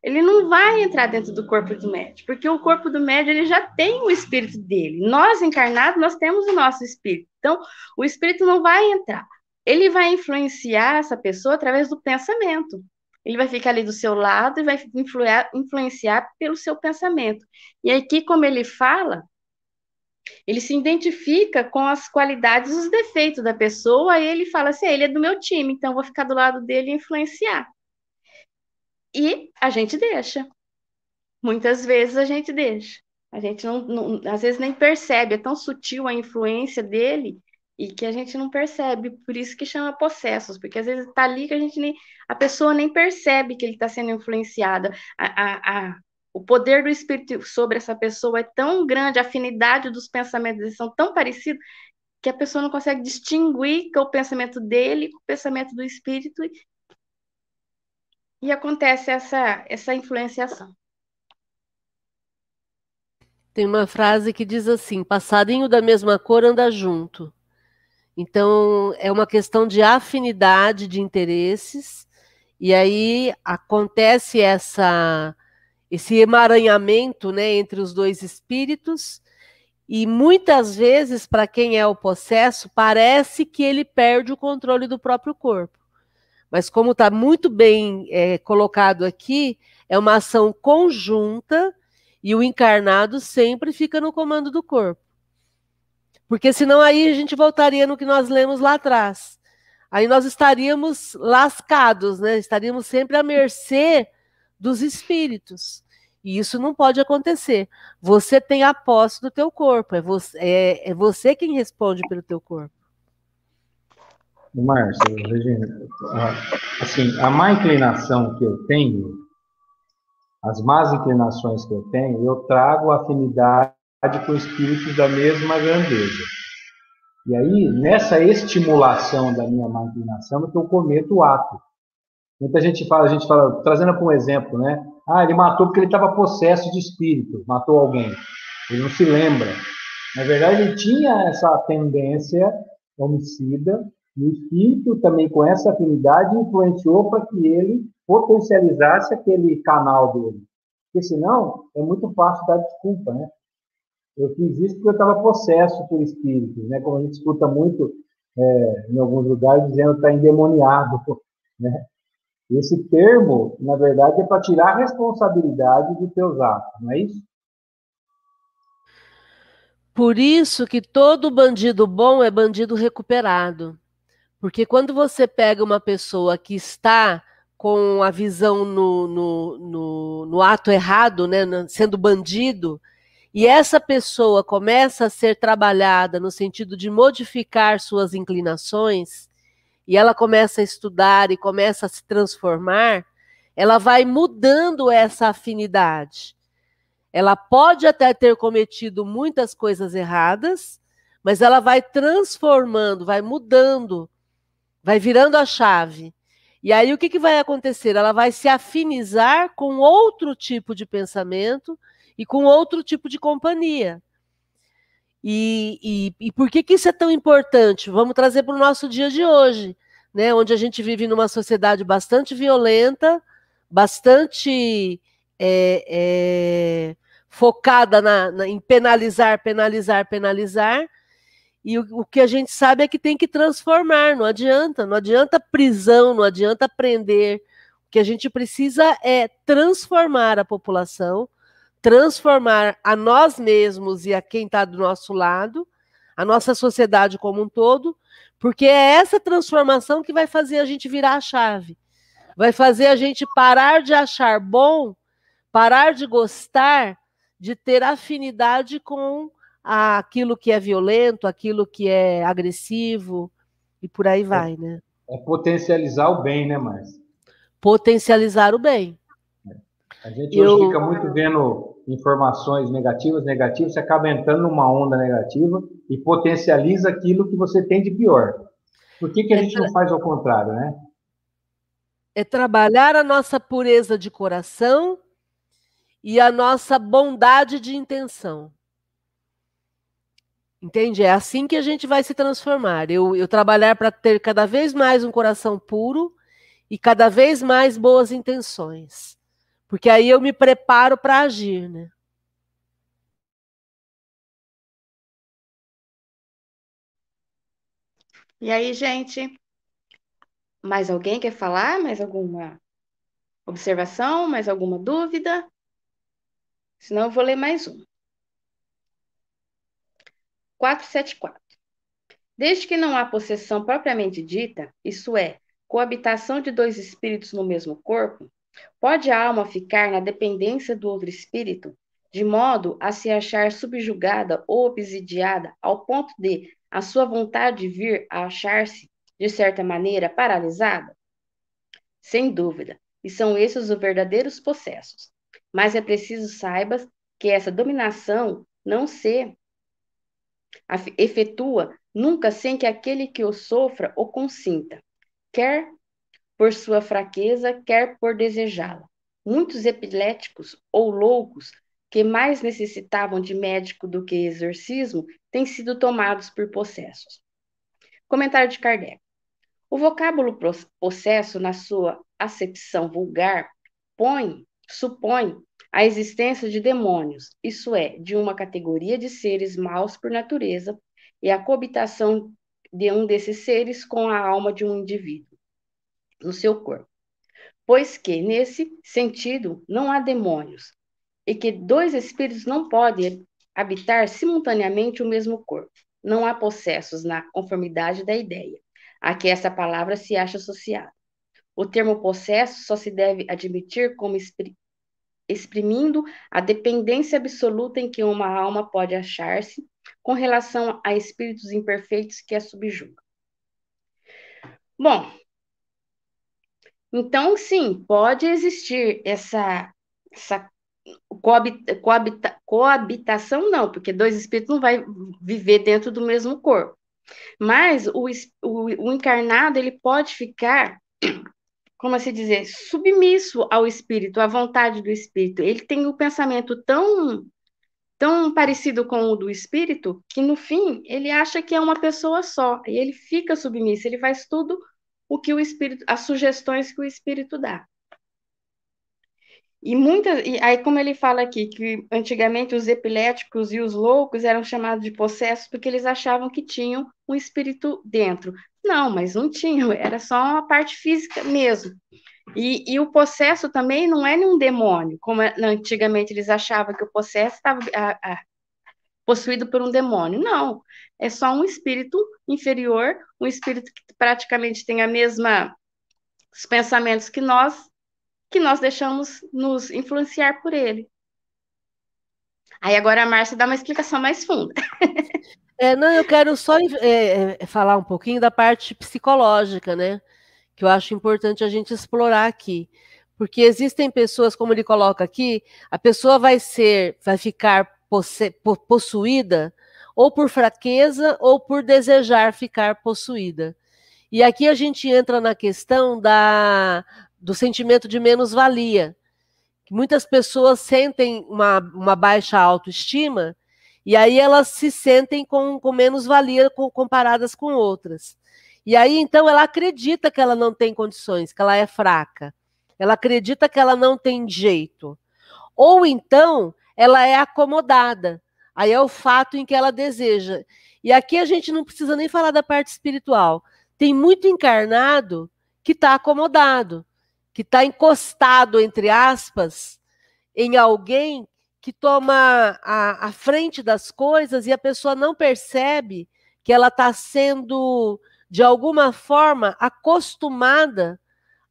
Speaker 1: Ele não vai entrar dentro do corpo do médium, porque o corpo do médium ele já tem o espírito dele. Nós encarnados, nós temos o nosso espírito. Então, o espírito não vai entrar. Ele vai influenciar essa pessoa através do pensamento. ele vai ficar ali do seu lado e vai influenciar, pelo seu pensamento. E aqui, como ele fala, ele se identifica com as qualidades e os defeitos da pessoa, e ele fala assim: ele é do meu time, então vou ficar do lado dele e influenciar. E a gente deixa. Muitas vezes a gente deixa. A gente não, não, às vezes nem percebe, é tão sutil a influência dele e que a gente não percebe, por isso que chama possessos, porque às vezes está ali que a gente nem, a pessoa nem percebe que ele está sendo influenciada. A, a, a, o poder do espírito sobre essa pessoa é tão grande, a afinidade dos pensamentos são tão parecidos que a pessoa não consegue distinguir que é o pensamento dele com o pensamento do espírito e, acontece essa essa influenciação.
Speaker 2: Tem uma frase que diz assim: passarinho da mesma cor anda junto. Então, é uma questão de afinidade de interesses, e aí acontece essa, esse emaranhamento né, entre os dois espíritos, e muitas vezes, para quem é o possesso, parece que ele perde o controle do próprio corpo. Mas, como está muito bem é, colocado aqui, é uma ação conjunta e o encarnado sempre fica no comando do corpo. Porque senão aí a gente voltaria no que nós lemos lá atrás. Aí nós estaríamos lascados, né? Estaríamos sempre à mercê dos espíritos. E isso não pode acontecer. Você tem a posse do teu corpo. É você, é, é você quem responde pelo teu corpo.
Speaker 3: Márcio, assim, a má inclinação que eu tenho, as más inclinações que eu tenho, eu trago afinidade com espíritos da mesma grandeza. E aí, nessa estimulação da minha má inclinação, é que eu cometo o ato. Muita gente fala, a gente fala, trazendo um exemplo, né? Ah, ele matou porque ele estava possesso de espírito, matou alguém. Ele não se lembra. Na verdade, ele tinha essa tendência homicida, o espírito também com essa afinidade influenciou para que ele potencializasse aquele canal dele. Porque senão é muito fácil dar desculpa, né? Eu fiz isso porque eu estava possesso por espíritos, né? Como a gente escuta muito é, em alguns lugares dizendo está endemoniado, (laughs) né? Esse termo, na verdade, é para tirar a responsabilidade dos teus atos, não é isso?
Speaker 2: Por isso que todo bandido bom é bandido recuperado. Porque quando você pega uma pessoa que está com a visão no, no, no, no ato errado, né, sendo bandido, e essa pessoa começa a ser trabalhada no sentido de modificar suas inclinações, e ela começa a estudar e começa a se transformar, ela vai mudando essa afinidade. Ela pode até ter cometido muitas coisas erradas, mas ela vai transformando, vai mudando, vai virando a chave. E aí o que, que vai acontecer? Ela vai se afinizar com outro tipo de pensamento e com outro tipo de companhia. E, e, e por que, que isso é tão importante? Vamos trazer para o nosso dia de hoje, né? onde a gente vive numa sociedade bastante violenta, bastante é, é, focada na, na, em penalizar, penalizar, penalizar. E o, o, que a gente sabe é que tem que transformar, não adianta, não adianta prisão, não adianta prender. O que a gente precisa é transformar a população, transformar a nós mesmos e a quem está do nosso lado, a nossa sociedade como um todo, porque é essa transformação que vai fazer a gente virar a chave. Vai fazer a gente parar de achar bom, parar de gostar, de ter afinidade com aquilo que é violento, aquilo que é agressivo, e por aí vai, né?
Speaker 3: É potencializar o bem, né, Márcia?
Speaker 2: Potencializar o bem.
Speaker 3: A gente eu... fica muito vendo informações negativas, negativas, você acaba entrando numa onda negativa e potencializa aquilo que você tem de pior. Por que, que a é gente não faz ao contrário, né?
Speaker 2: É trabalhar a nossa pureza de coração e a nossa bondade de intenção. Entende? É assim que a gente vai se transformar. Eu, eu trabalhar para ter cada vez mais um coração puro e cada vez mais boas intenções. Porque aí eu me preparo para agir, né?
Speaker 1: E aí, gente? Mais alguém quer falar? Mais alguma Observação? Mais alguma dúvida? Senão eu vou ler mais um. 474. Desde que não há possessão propriamente dita, isso é, coabitação de dois espíritos no mesmo corpo, pode a alma ficar na dependência do outro espírito, de modo a se achar subjugada ou obsidiada ao ponto de a sua vontade vir a achar-se, de certa maneira, paralisada? Sem dúvida, e são esses os verdadeiros possessos. Mas é preciso saibas que essa dominação não se efetua nunca sem que aquele que o sofra o consinta, quer por sua fraqueza, quer por desejá-la. Muitos epiléticos ou loucos que mais necessitavam de médico do que exorcismo têm sido tomados por possessos. Comentário de Kardec. O vocábulo possesso, na sua acepção vulgar, põe, supõe a existência de demônios, isso é, de uma categoria de seres maus por natureza, e a coabitação de um desses seres com a alma de um indivíduo no seu corpo. Pois que, nesse sentido, não há demônios, e que dois espíritos não podem habitar simultaneamente o mesmo corpo. Não há possessos na conformidade da ideia a que essa palavra se acha associada. O termo possesso só se deve admitir como exprimindo a dependência absoluta em que uma alma pode achar-se com relação a espíritos imperfeitos que a subjugam. Bom, então sim, pode existir essa, essa coabita, coabita, coabitação, não, porque dois espíritos não vai viver dentro do mesmo corpo. Mas o, o, o encarnado ele pode ficar como se dizer, submisso ao espírito, à vontade do espírito. Ele tem o pensamento tão tão parecido com o do espírito que no fim ele acha que é uma pessoa só e ele fica submisso, ele faz tudo o que o espírito, as sugestões que o espírito dá. E muitas, e aí como ele fala aqui que antigamente os epiléticos e os loucos eram chamados de possessos porque eles achavam que tinham um espírito dentro. Não, mas não tinham, era só uma parte física mesmo. E, e o possesso também não é nenhum demônio, como é, antigamente eles achavam que o possesso estava a, possuído por um demônio. Não, é só um espírito inferior, um espírito que praticamente tem a mesma os pensamentos que nós, que nós deixamos nos influenciar por ele. Aí agora a Márcia dá uma explicação mais funda. (laughs)
Speaker 2: É, não, eu quero só é, é, falar um pouquinho da parte psicológica, né? Que eu acho importante a gente explorar aqui. Porque existem pessoas, como ele coloca aqui, a pessoa vai ser, vai ficar possuída ou por fraqueza ou por desejar ficar possuída. E aqui a gente entra na questão da, do sentimento de menos-valia. Muitas pessoas sentem uma, uma baixa autoestima e aí elas se sentem com, com menos valia com, comparadas com outras. E aí, então, ela acredita que ela não tem condições, que ela é fraca. Ela acredita que ela não tem jeito. Ou então, ela é acomodada. Aí é o fato em que ela deseja. E aqui a gente não precisa nem falar da parte espiritual. Tem muito encarnado que está acomodado, que está encostado, entre aspas, em alguém que toma a, a frente das coisas e a pessoa não percebe que ela está sendo, de alguma forma, acostumada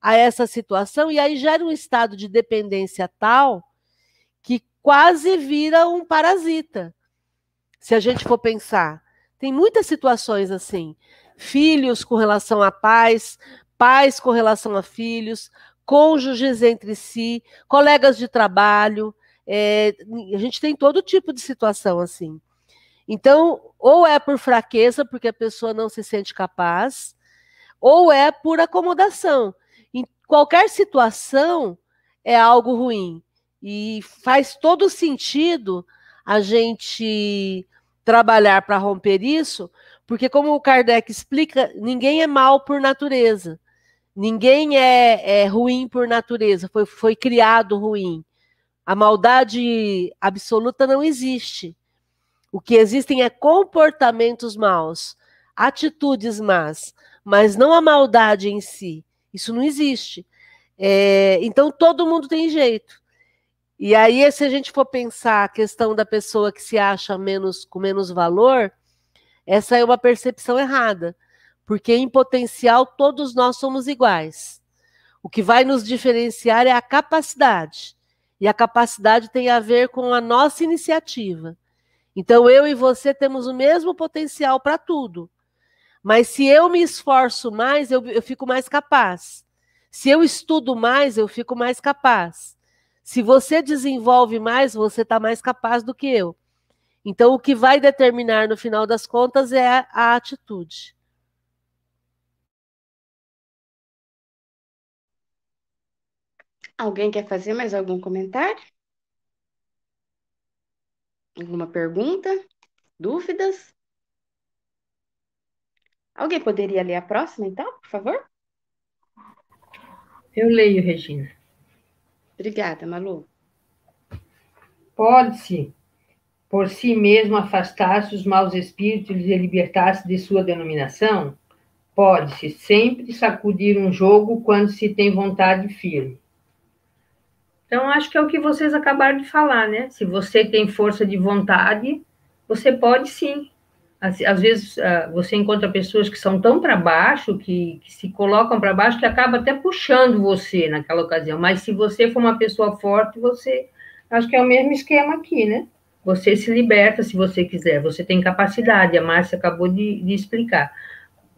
Speaker 2: a essa situação, e aí gera um estado de dependência tal que quase vira um parasita. Se a gente for pensar, tem muitas situações assim: filhos com relação a pais, pais com relação a filhos, cônjuges entre si, colegas de trabalho, é, a gente tem todo tipo de situação assim. Então, ou é por fraqueza, porque a pessoa não se sente capaz, ou é por acomodação. Em qualquer situação é algo ruim. E faz todo sentido a gente trabalhar para romper isso, porque, como o Kardec explica, ninguém é mal por natureza. Ninguém é, é ruim por natureza, foi, foi criado ruim. A maldade absoluta não existe. O que existem é comportamentos maus, atitudes más, mas não a maldade em si. Isso não existe. É, então todo mundo tem jeito. E aí, se a gente for pensar a questão da pessoa que se acha menos com menos valor, essa é uma percepção errada, porque em potencial todos nós somos iguais. O que vai nos diferenciar é a capacidade. E a capacidade tem a ver com a nossa iniciativa. Então, eu e você temos o mesmo potencial para tudo. Mas se eu me esforço mais, eu, eu fico mais capaz. Se eu estudo mais, eu fico mais capaz. Se você desenvolve mais, você está mais capaz do que eu. Então, o que vai determinar no final das contas é a, a atitude.
Speaker 1: Alguém quer fazer mais algum comentário? Alguma pergunta? Dúvidas? Alguém poderia ler a próxima, então, por favor?
Speaker 6: Eu leio, Regina.
Speaker 1: Obrigada, Malu.
Speaker 6: Pode-se, por si mesmo, afastar-se os maus espíritos e libertar-se de sua denominação? Pode-se sempre sacudir um jogo quando se tem vontade firme. Então, acho que é o que vocês acabaram de falar, né? Se você tem força de vontade, você pode sim. Às, às vezes, uh, você encontra pessoas que são tão para baixo, que, que se colocam para baixo, que acaba até puxando você naquela ocasião. Mas se você for uma pessoa forte, você. Acho que é o mesmo esquema aqui, né? Você se liberta se você quiser, você tem capacidade, a Márcia acabou de, de explicar.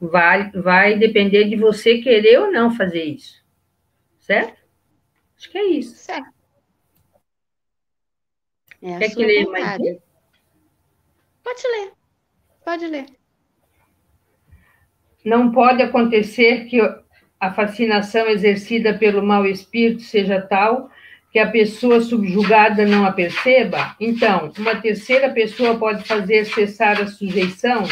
Speaker 6: Vai, vai depender de você querer ou não fazer isso. Certo? Acho que é isso. Certo.
Speaker 1: É Quer que leia mais? Pode ler. Pode ler.
Speaker 6: Não pode acontecer que a fascinação exercida pelo mau espírito seja tal que a pessoa subjugada não a perceba? Então, uma terceira pessoa pode fazer cessar a sujeição?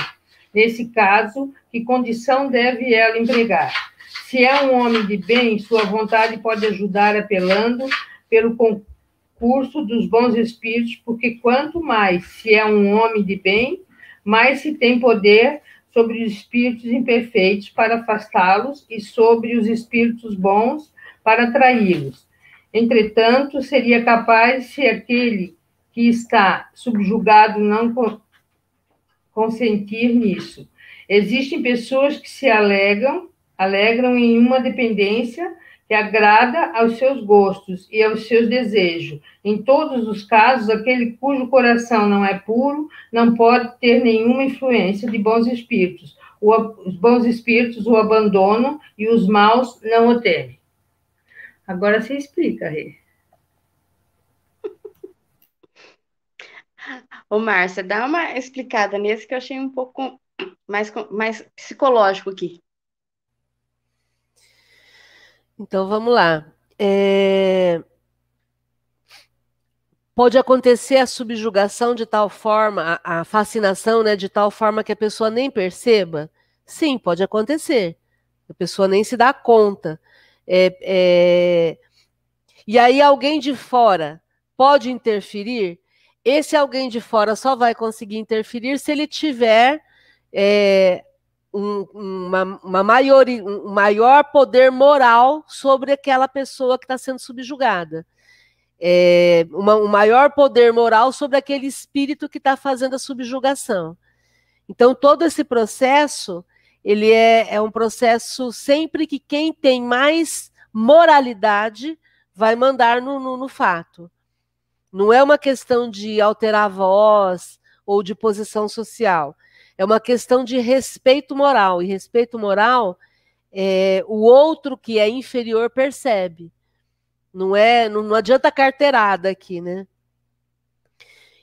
Speaker 6: Nesse caso, que condição deve ela empregar? Se é um homem de bem, sua vontade pode ajudar apelando pelo concurso dos bons espíritos, porque quanto mais se é um homem de bem, mais se tem poder sobre os espíritos imperfeitos para afastá-los e sobre os espíritos bons para atraí-los. Entretanto, seria capaz se aquele que está subjugado não consentir nisso. Existem pessoas que se alegam alegram em uma dependência que agrada aos seus gostos e aos seus desejos. Em todos os casos, aquele cujo coração não é puro não pode ter nenhuma influência de bons espíritos. os bons espíritos o abandonam e os maus não o temem. Agora você explica, Rê.
Speaker 1: Ô, Márcia, dá uma explicada nesse que eu achei um pouco mais, mais psicológico aqui.
Speaker 2: Então vamos lá. É... Pode acontecer a subjugação de tal forma, a, fascinação, né, de tal forma que a pessoa nem perceba? Sim, pode acontecer. A pessoa nem se dá conta. É, é... E aí alguém de fora pode interferir? Esse alguém de fora só vai conseguir interferir se ele tiver é, um, uma, uma maior, um maior poder moral sobre aquela pessoa que está sendo subjugada. É, uma, um maior poder moral sobre aquele espírito que está fazendo a subjugação. Então, todo esse processo, ele é, é um processo sempre que quem tem mais moralidade vai mandar no, no, no fato. Não é uma questão de alterar a voz ou de posição social é uma questão de respeito moral. E respeito moral, é, o outro que é inferior percebe. Não é, não, não adianta carteirada aqui, né?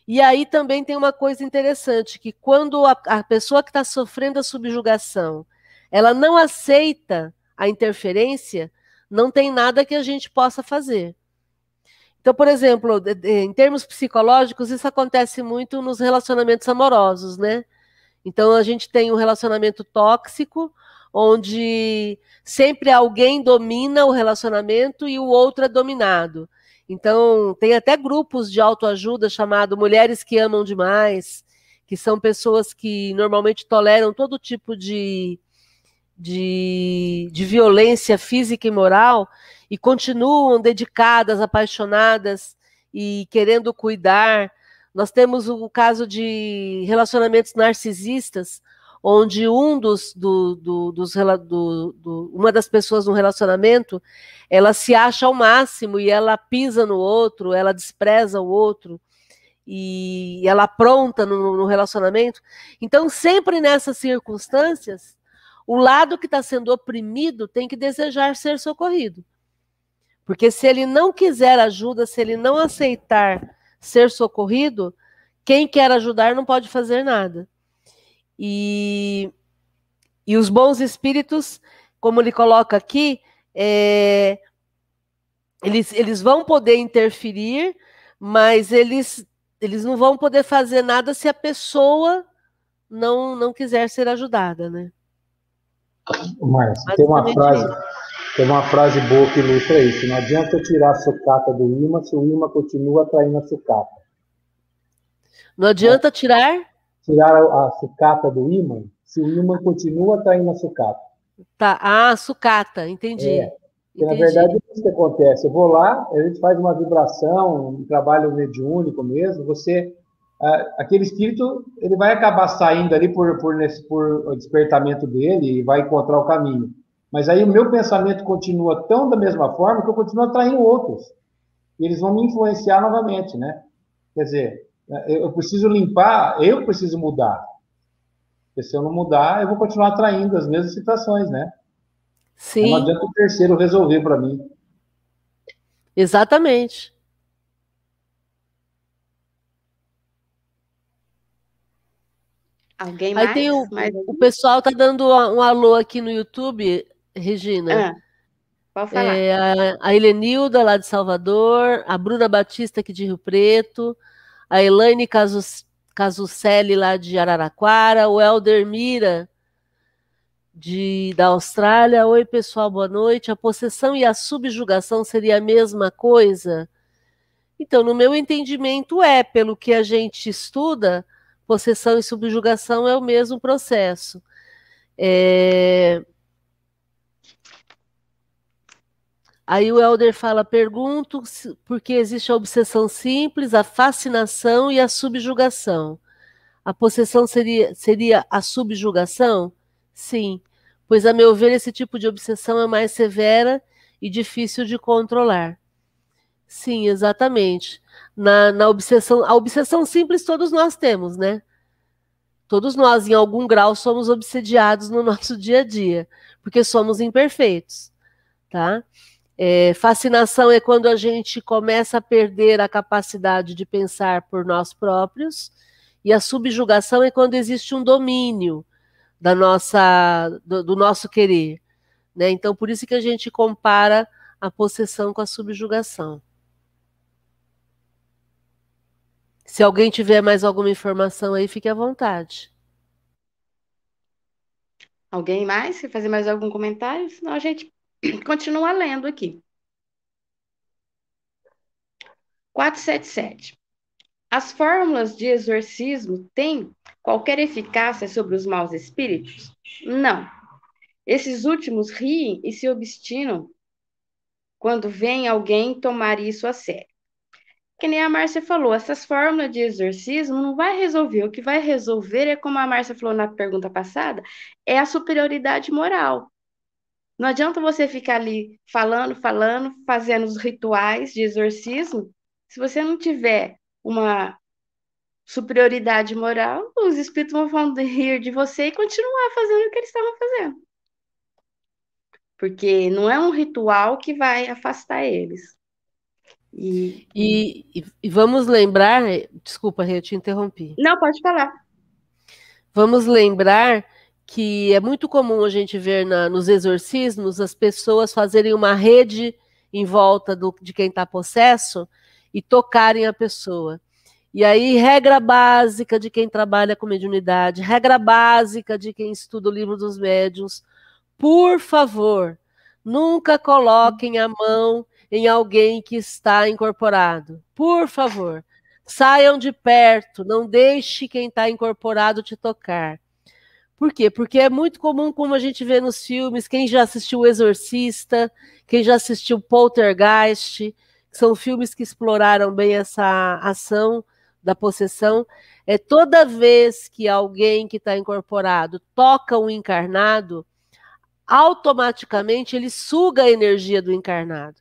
Speaker 2: E aí também tem uma coisa interessante, que quando a, a pessoa que está sofrendo a subjugação, ela não aceita a interferência, não tem nada que a gente possa fazer. Então, por exemplo, em termos psicológicos, isso acontece muito nos relacionamentos amorosos, né? Então a gente tem um relacionamento tóxico, onde sempre alguém domina o relacionamento e o outro é dominado. Então, tem até grupos de autoajuda chamado Mulheres que Amam Demais, que são pessoas que normalmente toleram todo tipo de, de, de violência física e moral e continuam dedicadas, apaixonadas e querendo cuidar. Nós temos o caso de relacionamentos narcisistas, onde um dos, do, do, dos do, do, uma das pessoas no relacionamento, ela se acha ao máximo e ela pisa no outro, ela despreza o outro e ela apronta no, no relacionamento. Então, sempre nessas circunstâncias, o lado que está sendo oprimido tem que desejar ser socorrido. Porque se ele não quiser ajuda, se ele não aceitar ser socorrido, quem quer ajudar não pode fazer nada. E, e os bons espíritos, como ele coloca aqui, é, eles, eles vão poder interferir, mas eles, eles não vão poder fazer nada se a pessoa não, não quiser ser ajudada, né?
Speaker 3: Mas tem uma frase, tem uma frase boa que ilustra isso. Não adianta eu tirar a sucata do imã se o imã continua atraindo a sucata.
Speaker 2: Não adianta tirar?
Speaker 3: tirar a, a sucata do ímã se o ímã continua atraindo a sucata.
Speaker 2: Tá, ah, sucata, entendi. É.
Speaker 3: Porque, na verdade, é isso que acontece. Eu vou lá, a gente faz uma vibração, um trabalho mediúnico mesmo, você... aquele espírito, ele vai acabar saindo ali por, por, nesse, por despertamento dele e vai encontrar o caminho. Mas aí o meu pensamento continua tão da mesma forma que eu continuo atraindo outros. E eles vão me influenciar novamente, né? Quer dizer, eu preciso limpar, eu preciso mudar. Porque se eu não mudar, eu vou continuar atraindo as mesmas situações, né?
Speaker 2: Sim.
Speaker 3: Não adianta o terceiro resolver para mim.
Speaker 2: Exatamente.
Speaker 1: Alguém mais?
Speaker 2: Aí tem o, mais o pessoal tá dando um alô aqui no YouTube, Regina. Ah,
Speaker 1: pode falar. É,
Speaker 2: a, a Helenilda, lá de Salvador, a Bruna Batista, aqui de Rio Preto, a Elaine Casus, Casucelli, lá de Araraquara, o Elder Mira, de, da Austrália. Oi, pessoal, boa noite. A possessão e a subjugação seria a mesma coisa? Então, no meu entendimento, é, pelo que a gente estuda, possessão e subjugação é o mesmo processo. É, Aí o Helder fala: pergunto porque existe a obsessão simples, a fascinação e a subjugação. A possessão seria, seria a subjugação? Sim, pois, a meu ver, esse tipo de obsessão é mais severa e difícil de controlar. Sim, exatamente. Na, na obsessão, a obsessão simples todos nós temos, né? Todos nós, em algum grau, somos obsediados no (laughs) nosso dia a dia, porque somos imperfeitos, tá? É, fascinação é quando a gente começa a perder a capacidade de pensar por nós próprios, e a subjugação é quando existe um domínio da nossa, do, do nosso querer. Né? Então, por isso que a gente compara a possessão com a subjugação. Se alguém tiver mais alguma informação aí, fique à vontade.
Speaker 1: Alguém mais? Quer fazer mais algum comentário? Senão a gente Continua lendo aqui. 477. As fórmulas de exorcismo têm qualquer eficácia sobre os maus espíritos? Não. Esses últimos riem e se obstinam quando vem alguém tomar isso a sério. Que nem a Márcia falou, essas fórmulas de exorcismo não vai resolver. O que vai resolver é, como a Márcia falou na pergunta passada, é a superioridade moral. Não adianta você ficar ali falando, falando, fazendo os rituais de exorcismo, se você não tiver uma superioridade moral, os espíritos vão rir de você e continuar fazendo o que eles estavam fazendo. Porque não é um ritual que vai afastar eles.
Speaker 2: E, e, e vamos lembrar, desculpa, eu te interrompi.
Speaker 1: Não, pode falar.
Speaker 2: Vamos lembrar que é muito comum a gente ver na, nos exorcismos as pessoas fazerem uma rede em volta do, de quem está possesso e tocarem a pessoa. E aí, regra básica de quem trabalha com mediunidade, regra básica de quem estuda o livro dos médiuns, por favor, nunca coloquem a mão em alguém que está incorporado. Por favor, saiam de perto, não deixe quem está incorporado te tocar Por quê? Porque é muito comum, como a gente vê nos filmes, quem já assistiu O Exorcista, quem já assistiu Poltergeist, são filmes que exploraram bem essa ação da possessão. É toda vez que alguém que está incorporado toca um encarnado, automaticamente ele suga a energia do encarnado.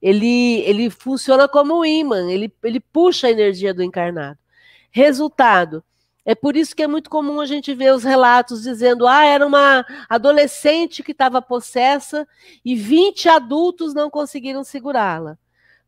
Speaker 2: Ele, ele funciona como um imã, ele, ele puxa a energia do encarnado. Resultado, é por isso que é muito comum a gente ver os relatos dizendo: ah, era uma adolescente que estava possessa e 20 adultos não conseguiram segurá-la.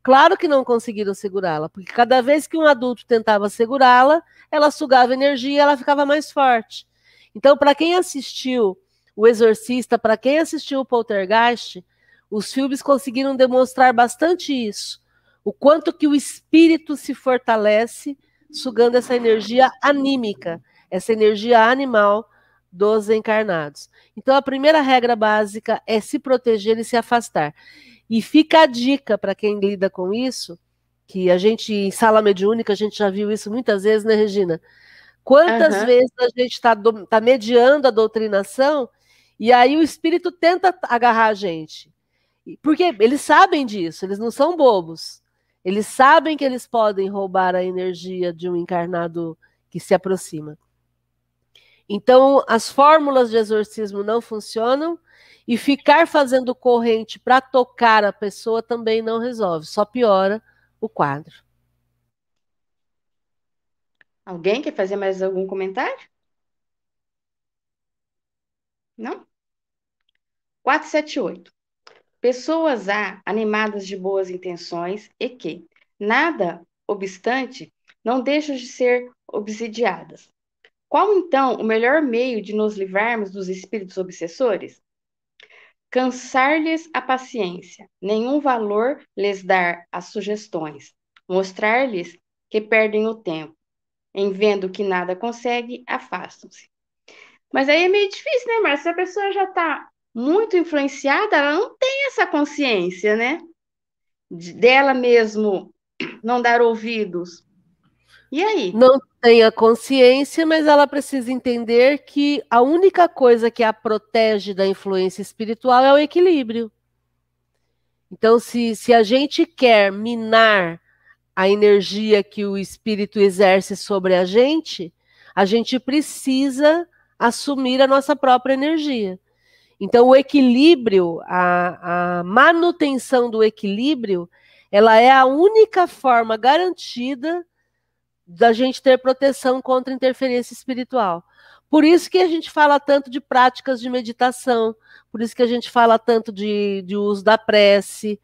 Speaker 2: Claro que não conseguiram segurá-la, porque cada vez que um adulto tentava segurá-la, ela sugava energia e ela ficava mais forte. Então, para quem assistiu O Exorcista, para quem assistiu o Poltergeist, os filmes conseguiram demonstrar bastante isso. O quanto que o espírito se fortalece sugando essa energia anímica, essa energia animal dos encarnados. Então, a primeira regra básica é se proteger e se afastar. E fica a dica para quem lida com isso, que a gente, em sala mediúnica, a gente já viu isso muitas vezes, né, Regina? Quantas uhum. vezes a gente está tá mediando a doutrinação e aí o espírito tenta agarrar a gente? Porque eles sabem disso, eles não são bobos. Eles sabem que eles podem roubar a energia de um encarnado que se aproxima. Então, as fórmulas de exorcismo não funcionam e ficar fazendo corrente para tocar a pessoa também não resolve, só piora o quadro.
Speaker 1: Alguém quer fazer mais algum comentário? Não? 478. Pessoas há animadas de boas intenções e que, nada obstante, não deixam de ser obsidiadas. Qual então o melhor meio de nos livrarmos dos espíritos obsessores? Cansar-lhes a paciência, nenhum valor lhes dar as sugestões, mostrar-lhes que perdem o tempo, em vendo que nada consegue, afastam-se. Mas aí é meio difícil, né, Márcia? Se a pessoa já está muito influenciada, ela não tem essa consciência, né? De, dela mesmo não dar ouvidos. E aí?
Speaker 2: Não tem a consciência, mas ela precisa entender que a única coisa que a protege da influência espiritual é o equilíbrio. Então, se, se a gente quer minar a energia que o espírito exerce sobre a gente, a gente precisa assumir a nossa própria energia. Então, o equilíbrio, a, a manutenção do equilíbrio, ela é a única forma garantida da gente ter proteção contra interferência espiritual. Por isso que a gente fala tanto de práticas de meditação, por isso que a gente fala tanto de, de uso da prece,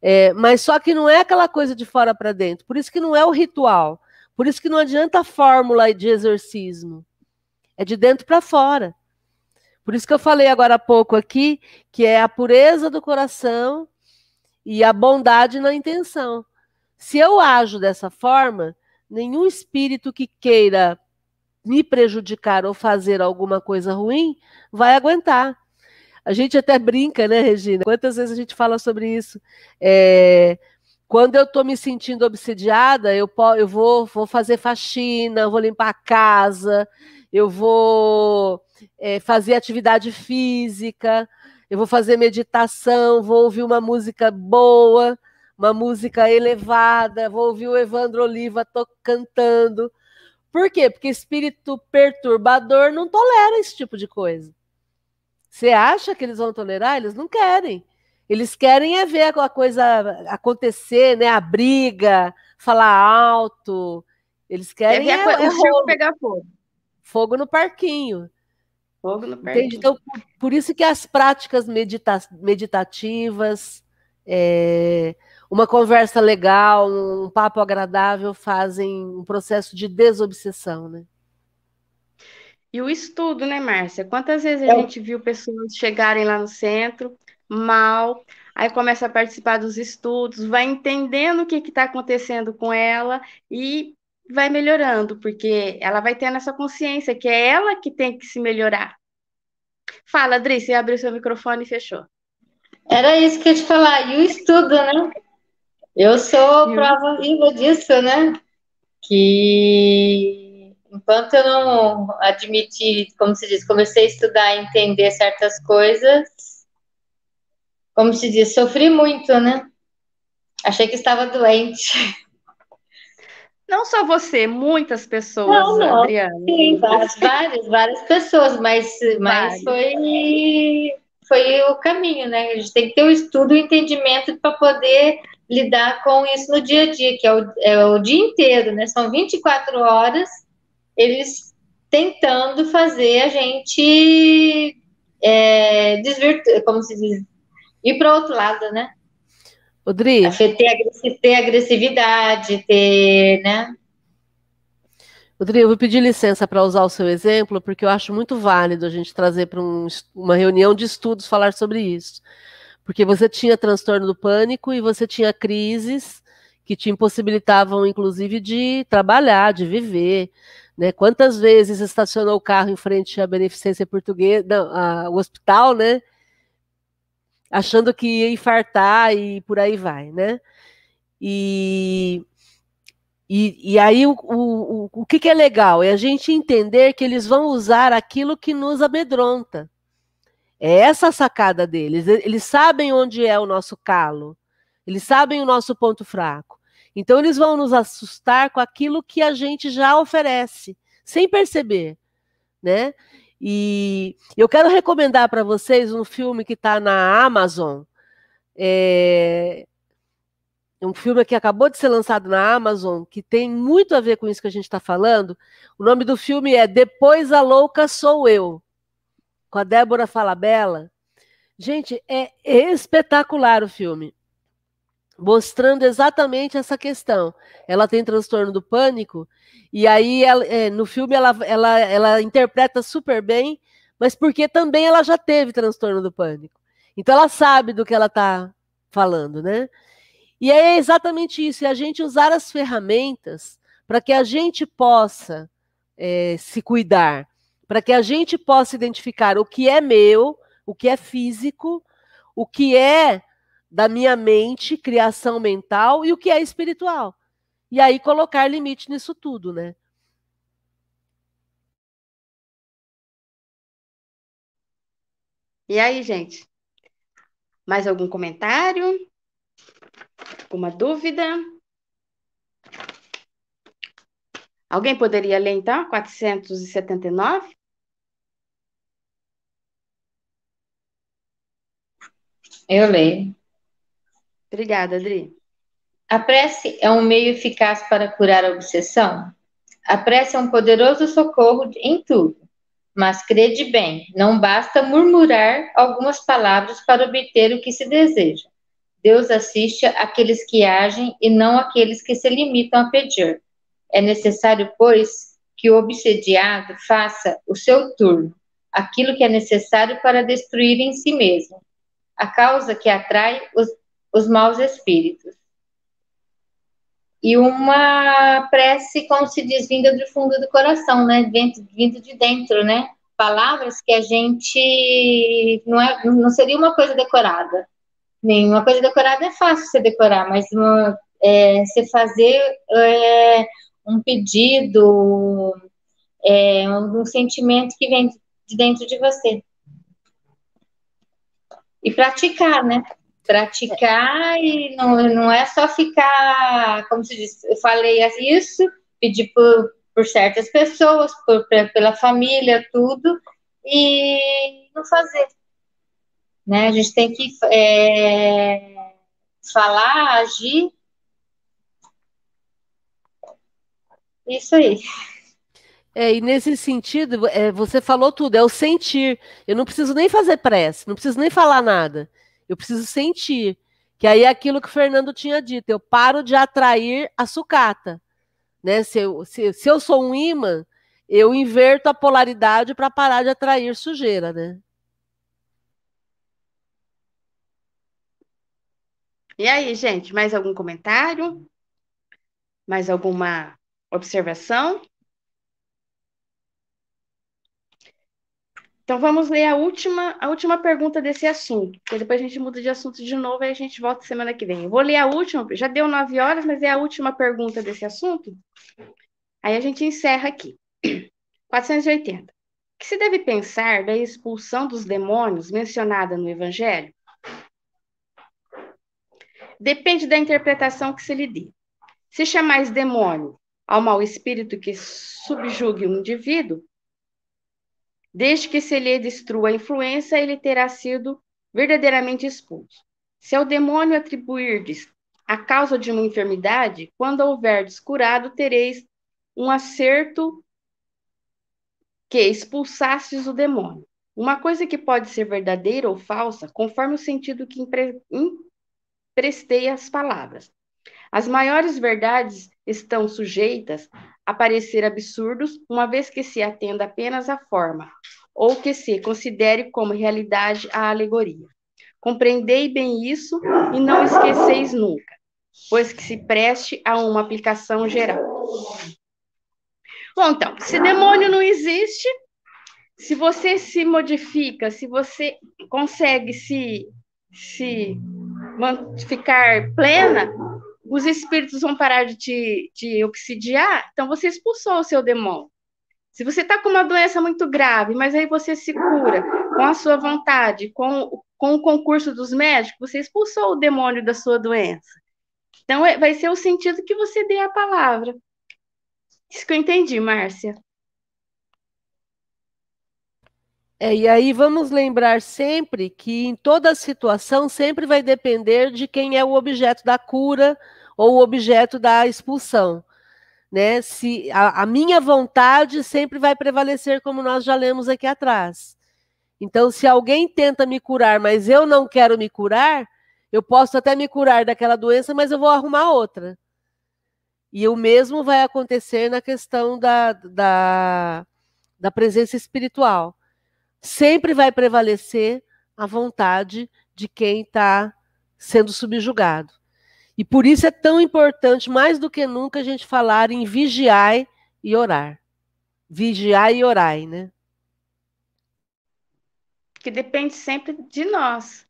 Speaker 2: é, mas só que não é aquela coisa de fora para dentro, por isso que não é o ritual, por isso que não adianta a fórmula de exorcismo, é de dentro para fora. Por isso que eu falei agora há pouco aqui, que é a pureza do coração e a bondade na intenção. Se eu ajo dessa forma, nenhum espírito que queira me prejudicar ou fazer alguma coisa ruim vai aguentar. A gente até brinca, né, Regina? Quantas vezes a gente fala sobre isso? É, quando eu estou me sentindo obsediada, eu, eu vou, vou fazer faxina, vou limpar a casa, eu vou é, fazer atividade física, eu vou fazer meditação, vou ouvir uma música boa, uma música elevada, vou ouvir o Evandro Oliva cantando. Por quê? Porque espírito perturbador não tolera esse tipo de coisa. Você acha que eles vão tolerar? Eles não querem. Eles querem é ver a coisa acontecer, né? A briga, falar alto. Eles querem é,
Speaker 1: é, é o pegar fogo.
Speaker 2: Fogo no parquinho.
Speaker 1: Fogo no parquinho.
Speaker 2: Então, por isso que as práticas medita meditativas, é, uma conversa legal, um papo agradável fazem um processo de desobsessão, né?
Speaker 1: E o estudo, né, Márcia? Quantas vezes a é. gente viu pessoas chegarem lá no centro mal, aí começa a participar dos estudos, vai entendendo o que está acontecendo com ela e vai melhorando, porque ela vai tendo essa consciência que é ela que tem que se melhorar. Fala, Adri, você abriu seu microfone e fechou.
Speaker 4: Era isso que eu ia te falar, e o estudo, né? Eu sou prova viva disso, né? Que enquanto eu não admiti, como se diz, comecei a estudar e entender certas coisas, como se diz, sofri muito, né? Achei que estava doente. (laughs)
Speaker 1: Não só você, muitas pessoas, não, não. Adriana.
Speaker 4: Sim, várias, várias, várias pessoas, mas, mas foi, foi o caminho, né? A gente tem que ter o estudo e o entendimento para poder lidar com isso no dia a dia, que é o, é o dia inteiro, né? São 24 horas eles tentando fazer a gente é, desvirtuar, como se diz, ir para o outro lado, né?
Speaker 2: Odri.
Speaker 4: Ter, ter agressividade, ter, né?
Speaker 2: Rodrigo, eu vou pedir licença para usar o seu exemplo, porque eu acho muito válido a gente trazer para um, uma reunião de estudos falar sobre isso. Porque você tinha transtorno do pânico e você tinha crises que te impossibilitavam, inclusive, de trabalhar, de viver. Né? Quantas vezes estacionou o carro em frente à beneficência portuguesa, não, a, o hospital, né? Achando que ia infartar e por aí vai, né? E, e, e aí o, o, o que, que é legal? É a gente entender que eles vão usar aquilo que nos amedronta. É essa a sacada deles. Eles sabem onde é o nosso calo. Eles sabem o nosso ponto fraco. Então eles vão nos assustar com aquilo que a gente já oferece, sem perceber, né? E eu quero recomendar para vocês um filme que está na Amazon. É um filme que acabou de ser lançado na Amazon, que tem muito a ver com isso que a gente está falando. O nome do filme é Depois a Louca Sou Eu com a Débora Falabella. Gente, é espetacular o filme. Mostrando exatamente essa questão. Ela tem transtorno do pânico, e aí ela, é, no filme ela, ela, ela interpreta super bem, mas porque também ela já teve transtorno do pânico. Então ela sabe do que ela está falando, né? E é exatamente isso, é a gente usar as ferramentas para que a gente possa é, se cuidar para que a gente possa identificar o que é meu, o que é físico, o que é da minha mente, criação mental e o que é espiritual. E aí colocar limite nisso tudo, né?
Speaker 1: E aí, gente? Mais algum comentário? Alguma dúvida? Alguém poderia ler, então, 479?
Speaker 4: Eu leio.
Speaker 1: Obrigada, Adri.
Speaker 4: A prece é um meio eficaz para curar a obsessão? A prece é um poderoso socorro em tudo. Mas crede bem, não basta murmurar algumas palavras para obter o que se deseja. Deus assiste aqueles que agem e não aqueles que se limitam a pedir. É necessário, pois, que o obsediado faça o seu turno, aquilo que é necessário para destruir em si mesmo, a causa que atrai os, os maus espíritos. E uma prece, como se diz, vinda do fundo do coração, né? Vindo de dentro, né? Palavras que a gente não, é, não seria uma coisa decorada. Nenhuma coisa decorada é fácil você decorar, mas uma, é, você fazer é, um pedido, é, um, um sentimento que vem de dentro de você. E praticar, né? Praticar e não, não é só ficar, como se diz, eu falei isso, pedir por, por certas pessoas, por, pela família, tudo, e não fazer. Né? A gente tem que é, falar, agir. Isso aí.
Speaker 2: É, e nesse sentido, é, você falou tudo, é o sentir. Eu não preciso nem fazer prece, não preciso nem falar nada. Eu preciso sentir. Que aí é aquilo que o Fernando tinha dito, eu paro de atrair a sucata. Né? Se, eu, se, se eu sou um imã, eu inverto a polaridade para parar de atrair sujeira, né?
Speaker 1: E aí, gente, mais algum comentário? Mais alguma observação? Então vamos ler a última, a última pergunta desse assunto, porque depois a gente muda de assunto de novo e a gente volta semana que vem. Eu vou ler a última, já deu nove horas, mas é a última pergunta desse assunto. Aí a gente encerra aqui. (clears throat) 480. O que se deve pensar da expulsão dos demônios mencionada no Evangelho? Depende da interpretação que se lhe dê. Se chamais demônio ao mau espírito que subjugue um indivíduo, desde que se lhe destrua a influência, ele terá sido verdadeiramente expulso. Se ao demônio atribuirdes a causa de uma enfermidade, quando houverdes curado, tereis um acerto que expulsastes o demônio. Uma coisa que pode ser verdadeira ou falsa, conforme o sentido que emprestei às palavras. As maiores verdades estão sujeitas a parecer absurdos, uma vez que se atenda apenas à forma, ou que se considere como realidade a alegoria. Compreendei bem isso e não esqueceis nunca, pois que se preste a uma aplicação geral. Bom, então, se demônio não existe, se você se modifica, se você consegue se, se ficar plena, os espíritos vão parar de te de obsidiar, então você expulsou o seu demônio. Se você está com uma doença muito grave, mas aí você se cura com a sua vontade, com, com o concurso dos médicos, você expulsou o demônio da sua doença. Então, é, vai ser o sentido que você dê à palavra. Isso que eu entendi, Márcia.
Speaker 2: É, e aí vamos lembrar sempre que em toda situação sempre vai depender de quem é o objeto da cura ou o objeto da expulsão. Né? Se a, a minha vontade sempre vai prevalecer, como nós já lemos aqui atrás. Então, se alguém tenta me curar, mas eu não quero me curar, eu posso até me curar daquela doença, mas eu vou arrumar outra. E o mesmo vai acontecer na questão da, da, da presença espiritual sempre vai prevalecer a vontade de quem está sendo subjugado. E por isso é tão importante, mais do que nunca, a gente falar em vigiar e orar. Vigiar e orar, né?
Speaker 1: Que depende sempre de nós.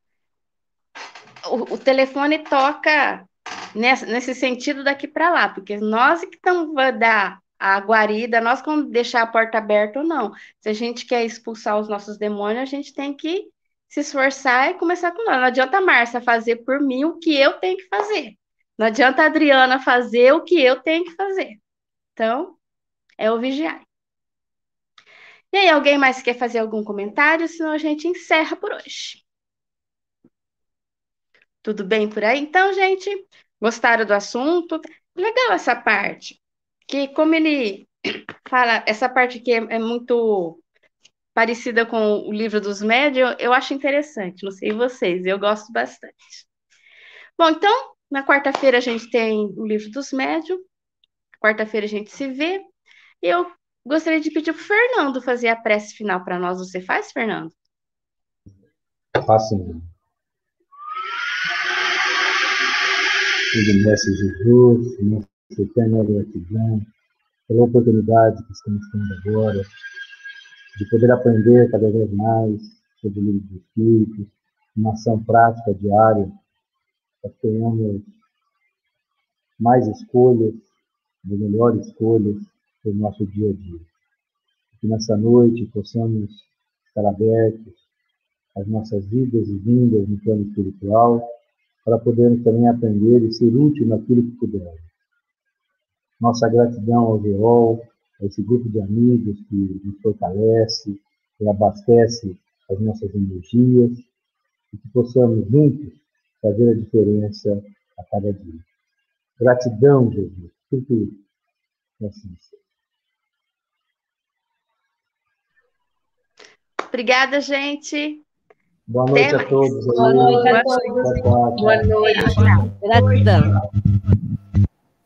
Speaker 1: O, o telefone toca nesse, sentido daqui para lá, porque nós é que estamos dar a guarida, nós como deixar a porta aberta ou não. Se a gente quer expulsar os nossos demônios, a gente tem que se esforçar e começar com nós. Não adianta a Márcia fazer por mim o que eu tenho que fazer. Não adianta a Adriana fazer o que eu tenho que fazer. Então, é o vigiar. E aí, alguém mais quer fazer algum comentário? Senão a gente encerra por hoje. Tudo bem por aí? Então, gente, gostaram do assunto? Legal essa parte que como ele fala, essa parte aqui é, é muito parecida com o livro dos médios, eu acho interessante, não sei vocês, eu gosto bastante. Bom, então, na quarta-feira a gente tem o livro dos médios, quarta-feira a gente se vê, eu gostaria de pedir para o Fernando fazer a prece final para nós. Você faz, Fernando?
Speaker 3: Faço. Mestre Jesus, eterna gratidão pela oportunidade que estamos tendo agora de poder aprender cada vez mais sobre o livro dos Espíritos, uma ação prática diária, para que tenhamos mais escolhas, melhores escolhas para o nosso dia a dia. Que nessa noite possamos estar abertos às nossas vidas e vindas no plano espiritual, para podermos também aprender e ser útil naquilo que pudermos. Nossa gratidão ao GEOL, a esse grupo de amigos que nos fortalece, que abastece as nossas energias e que possamos juntos fazer a diferença a cada dia. Gratidão, Jesus, por tudo. Assim
Speaker 1: Obrigada, gente.
Speaker 3: Boa noite Até a todos.
Speaker 1: Boa noite a todos.
Speaker 2: Boa noite. Gratidão.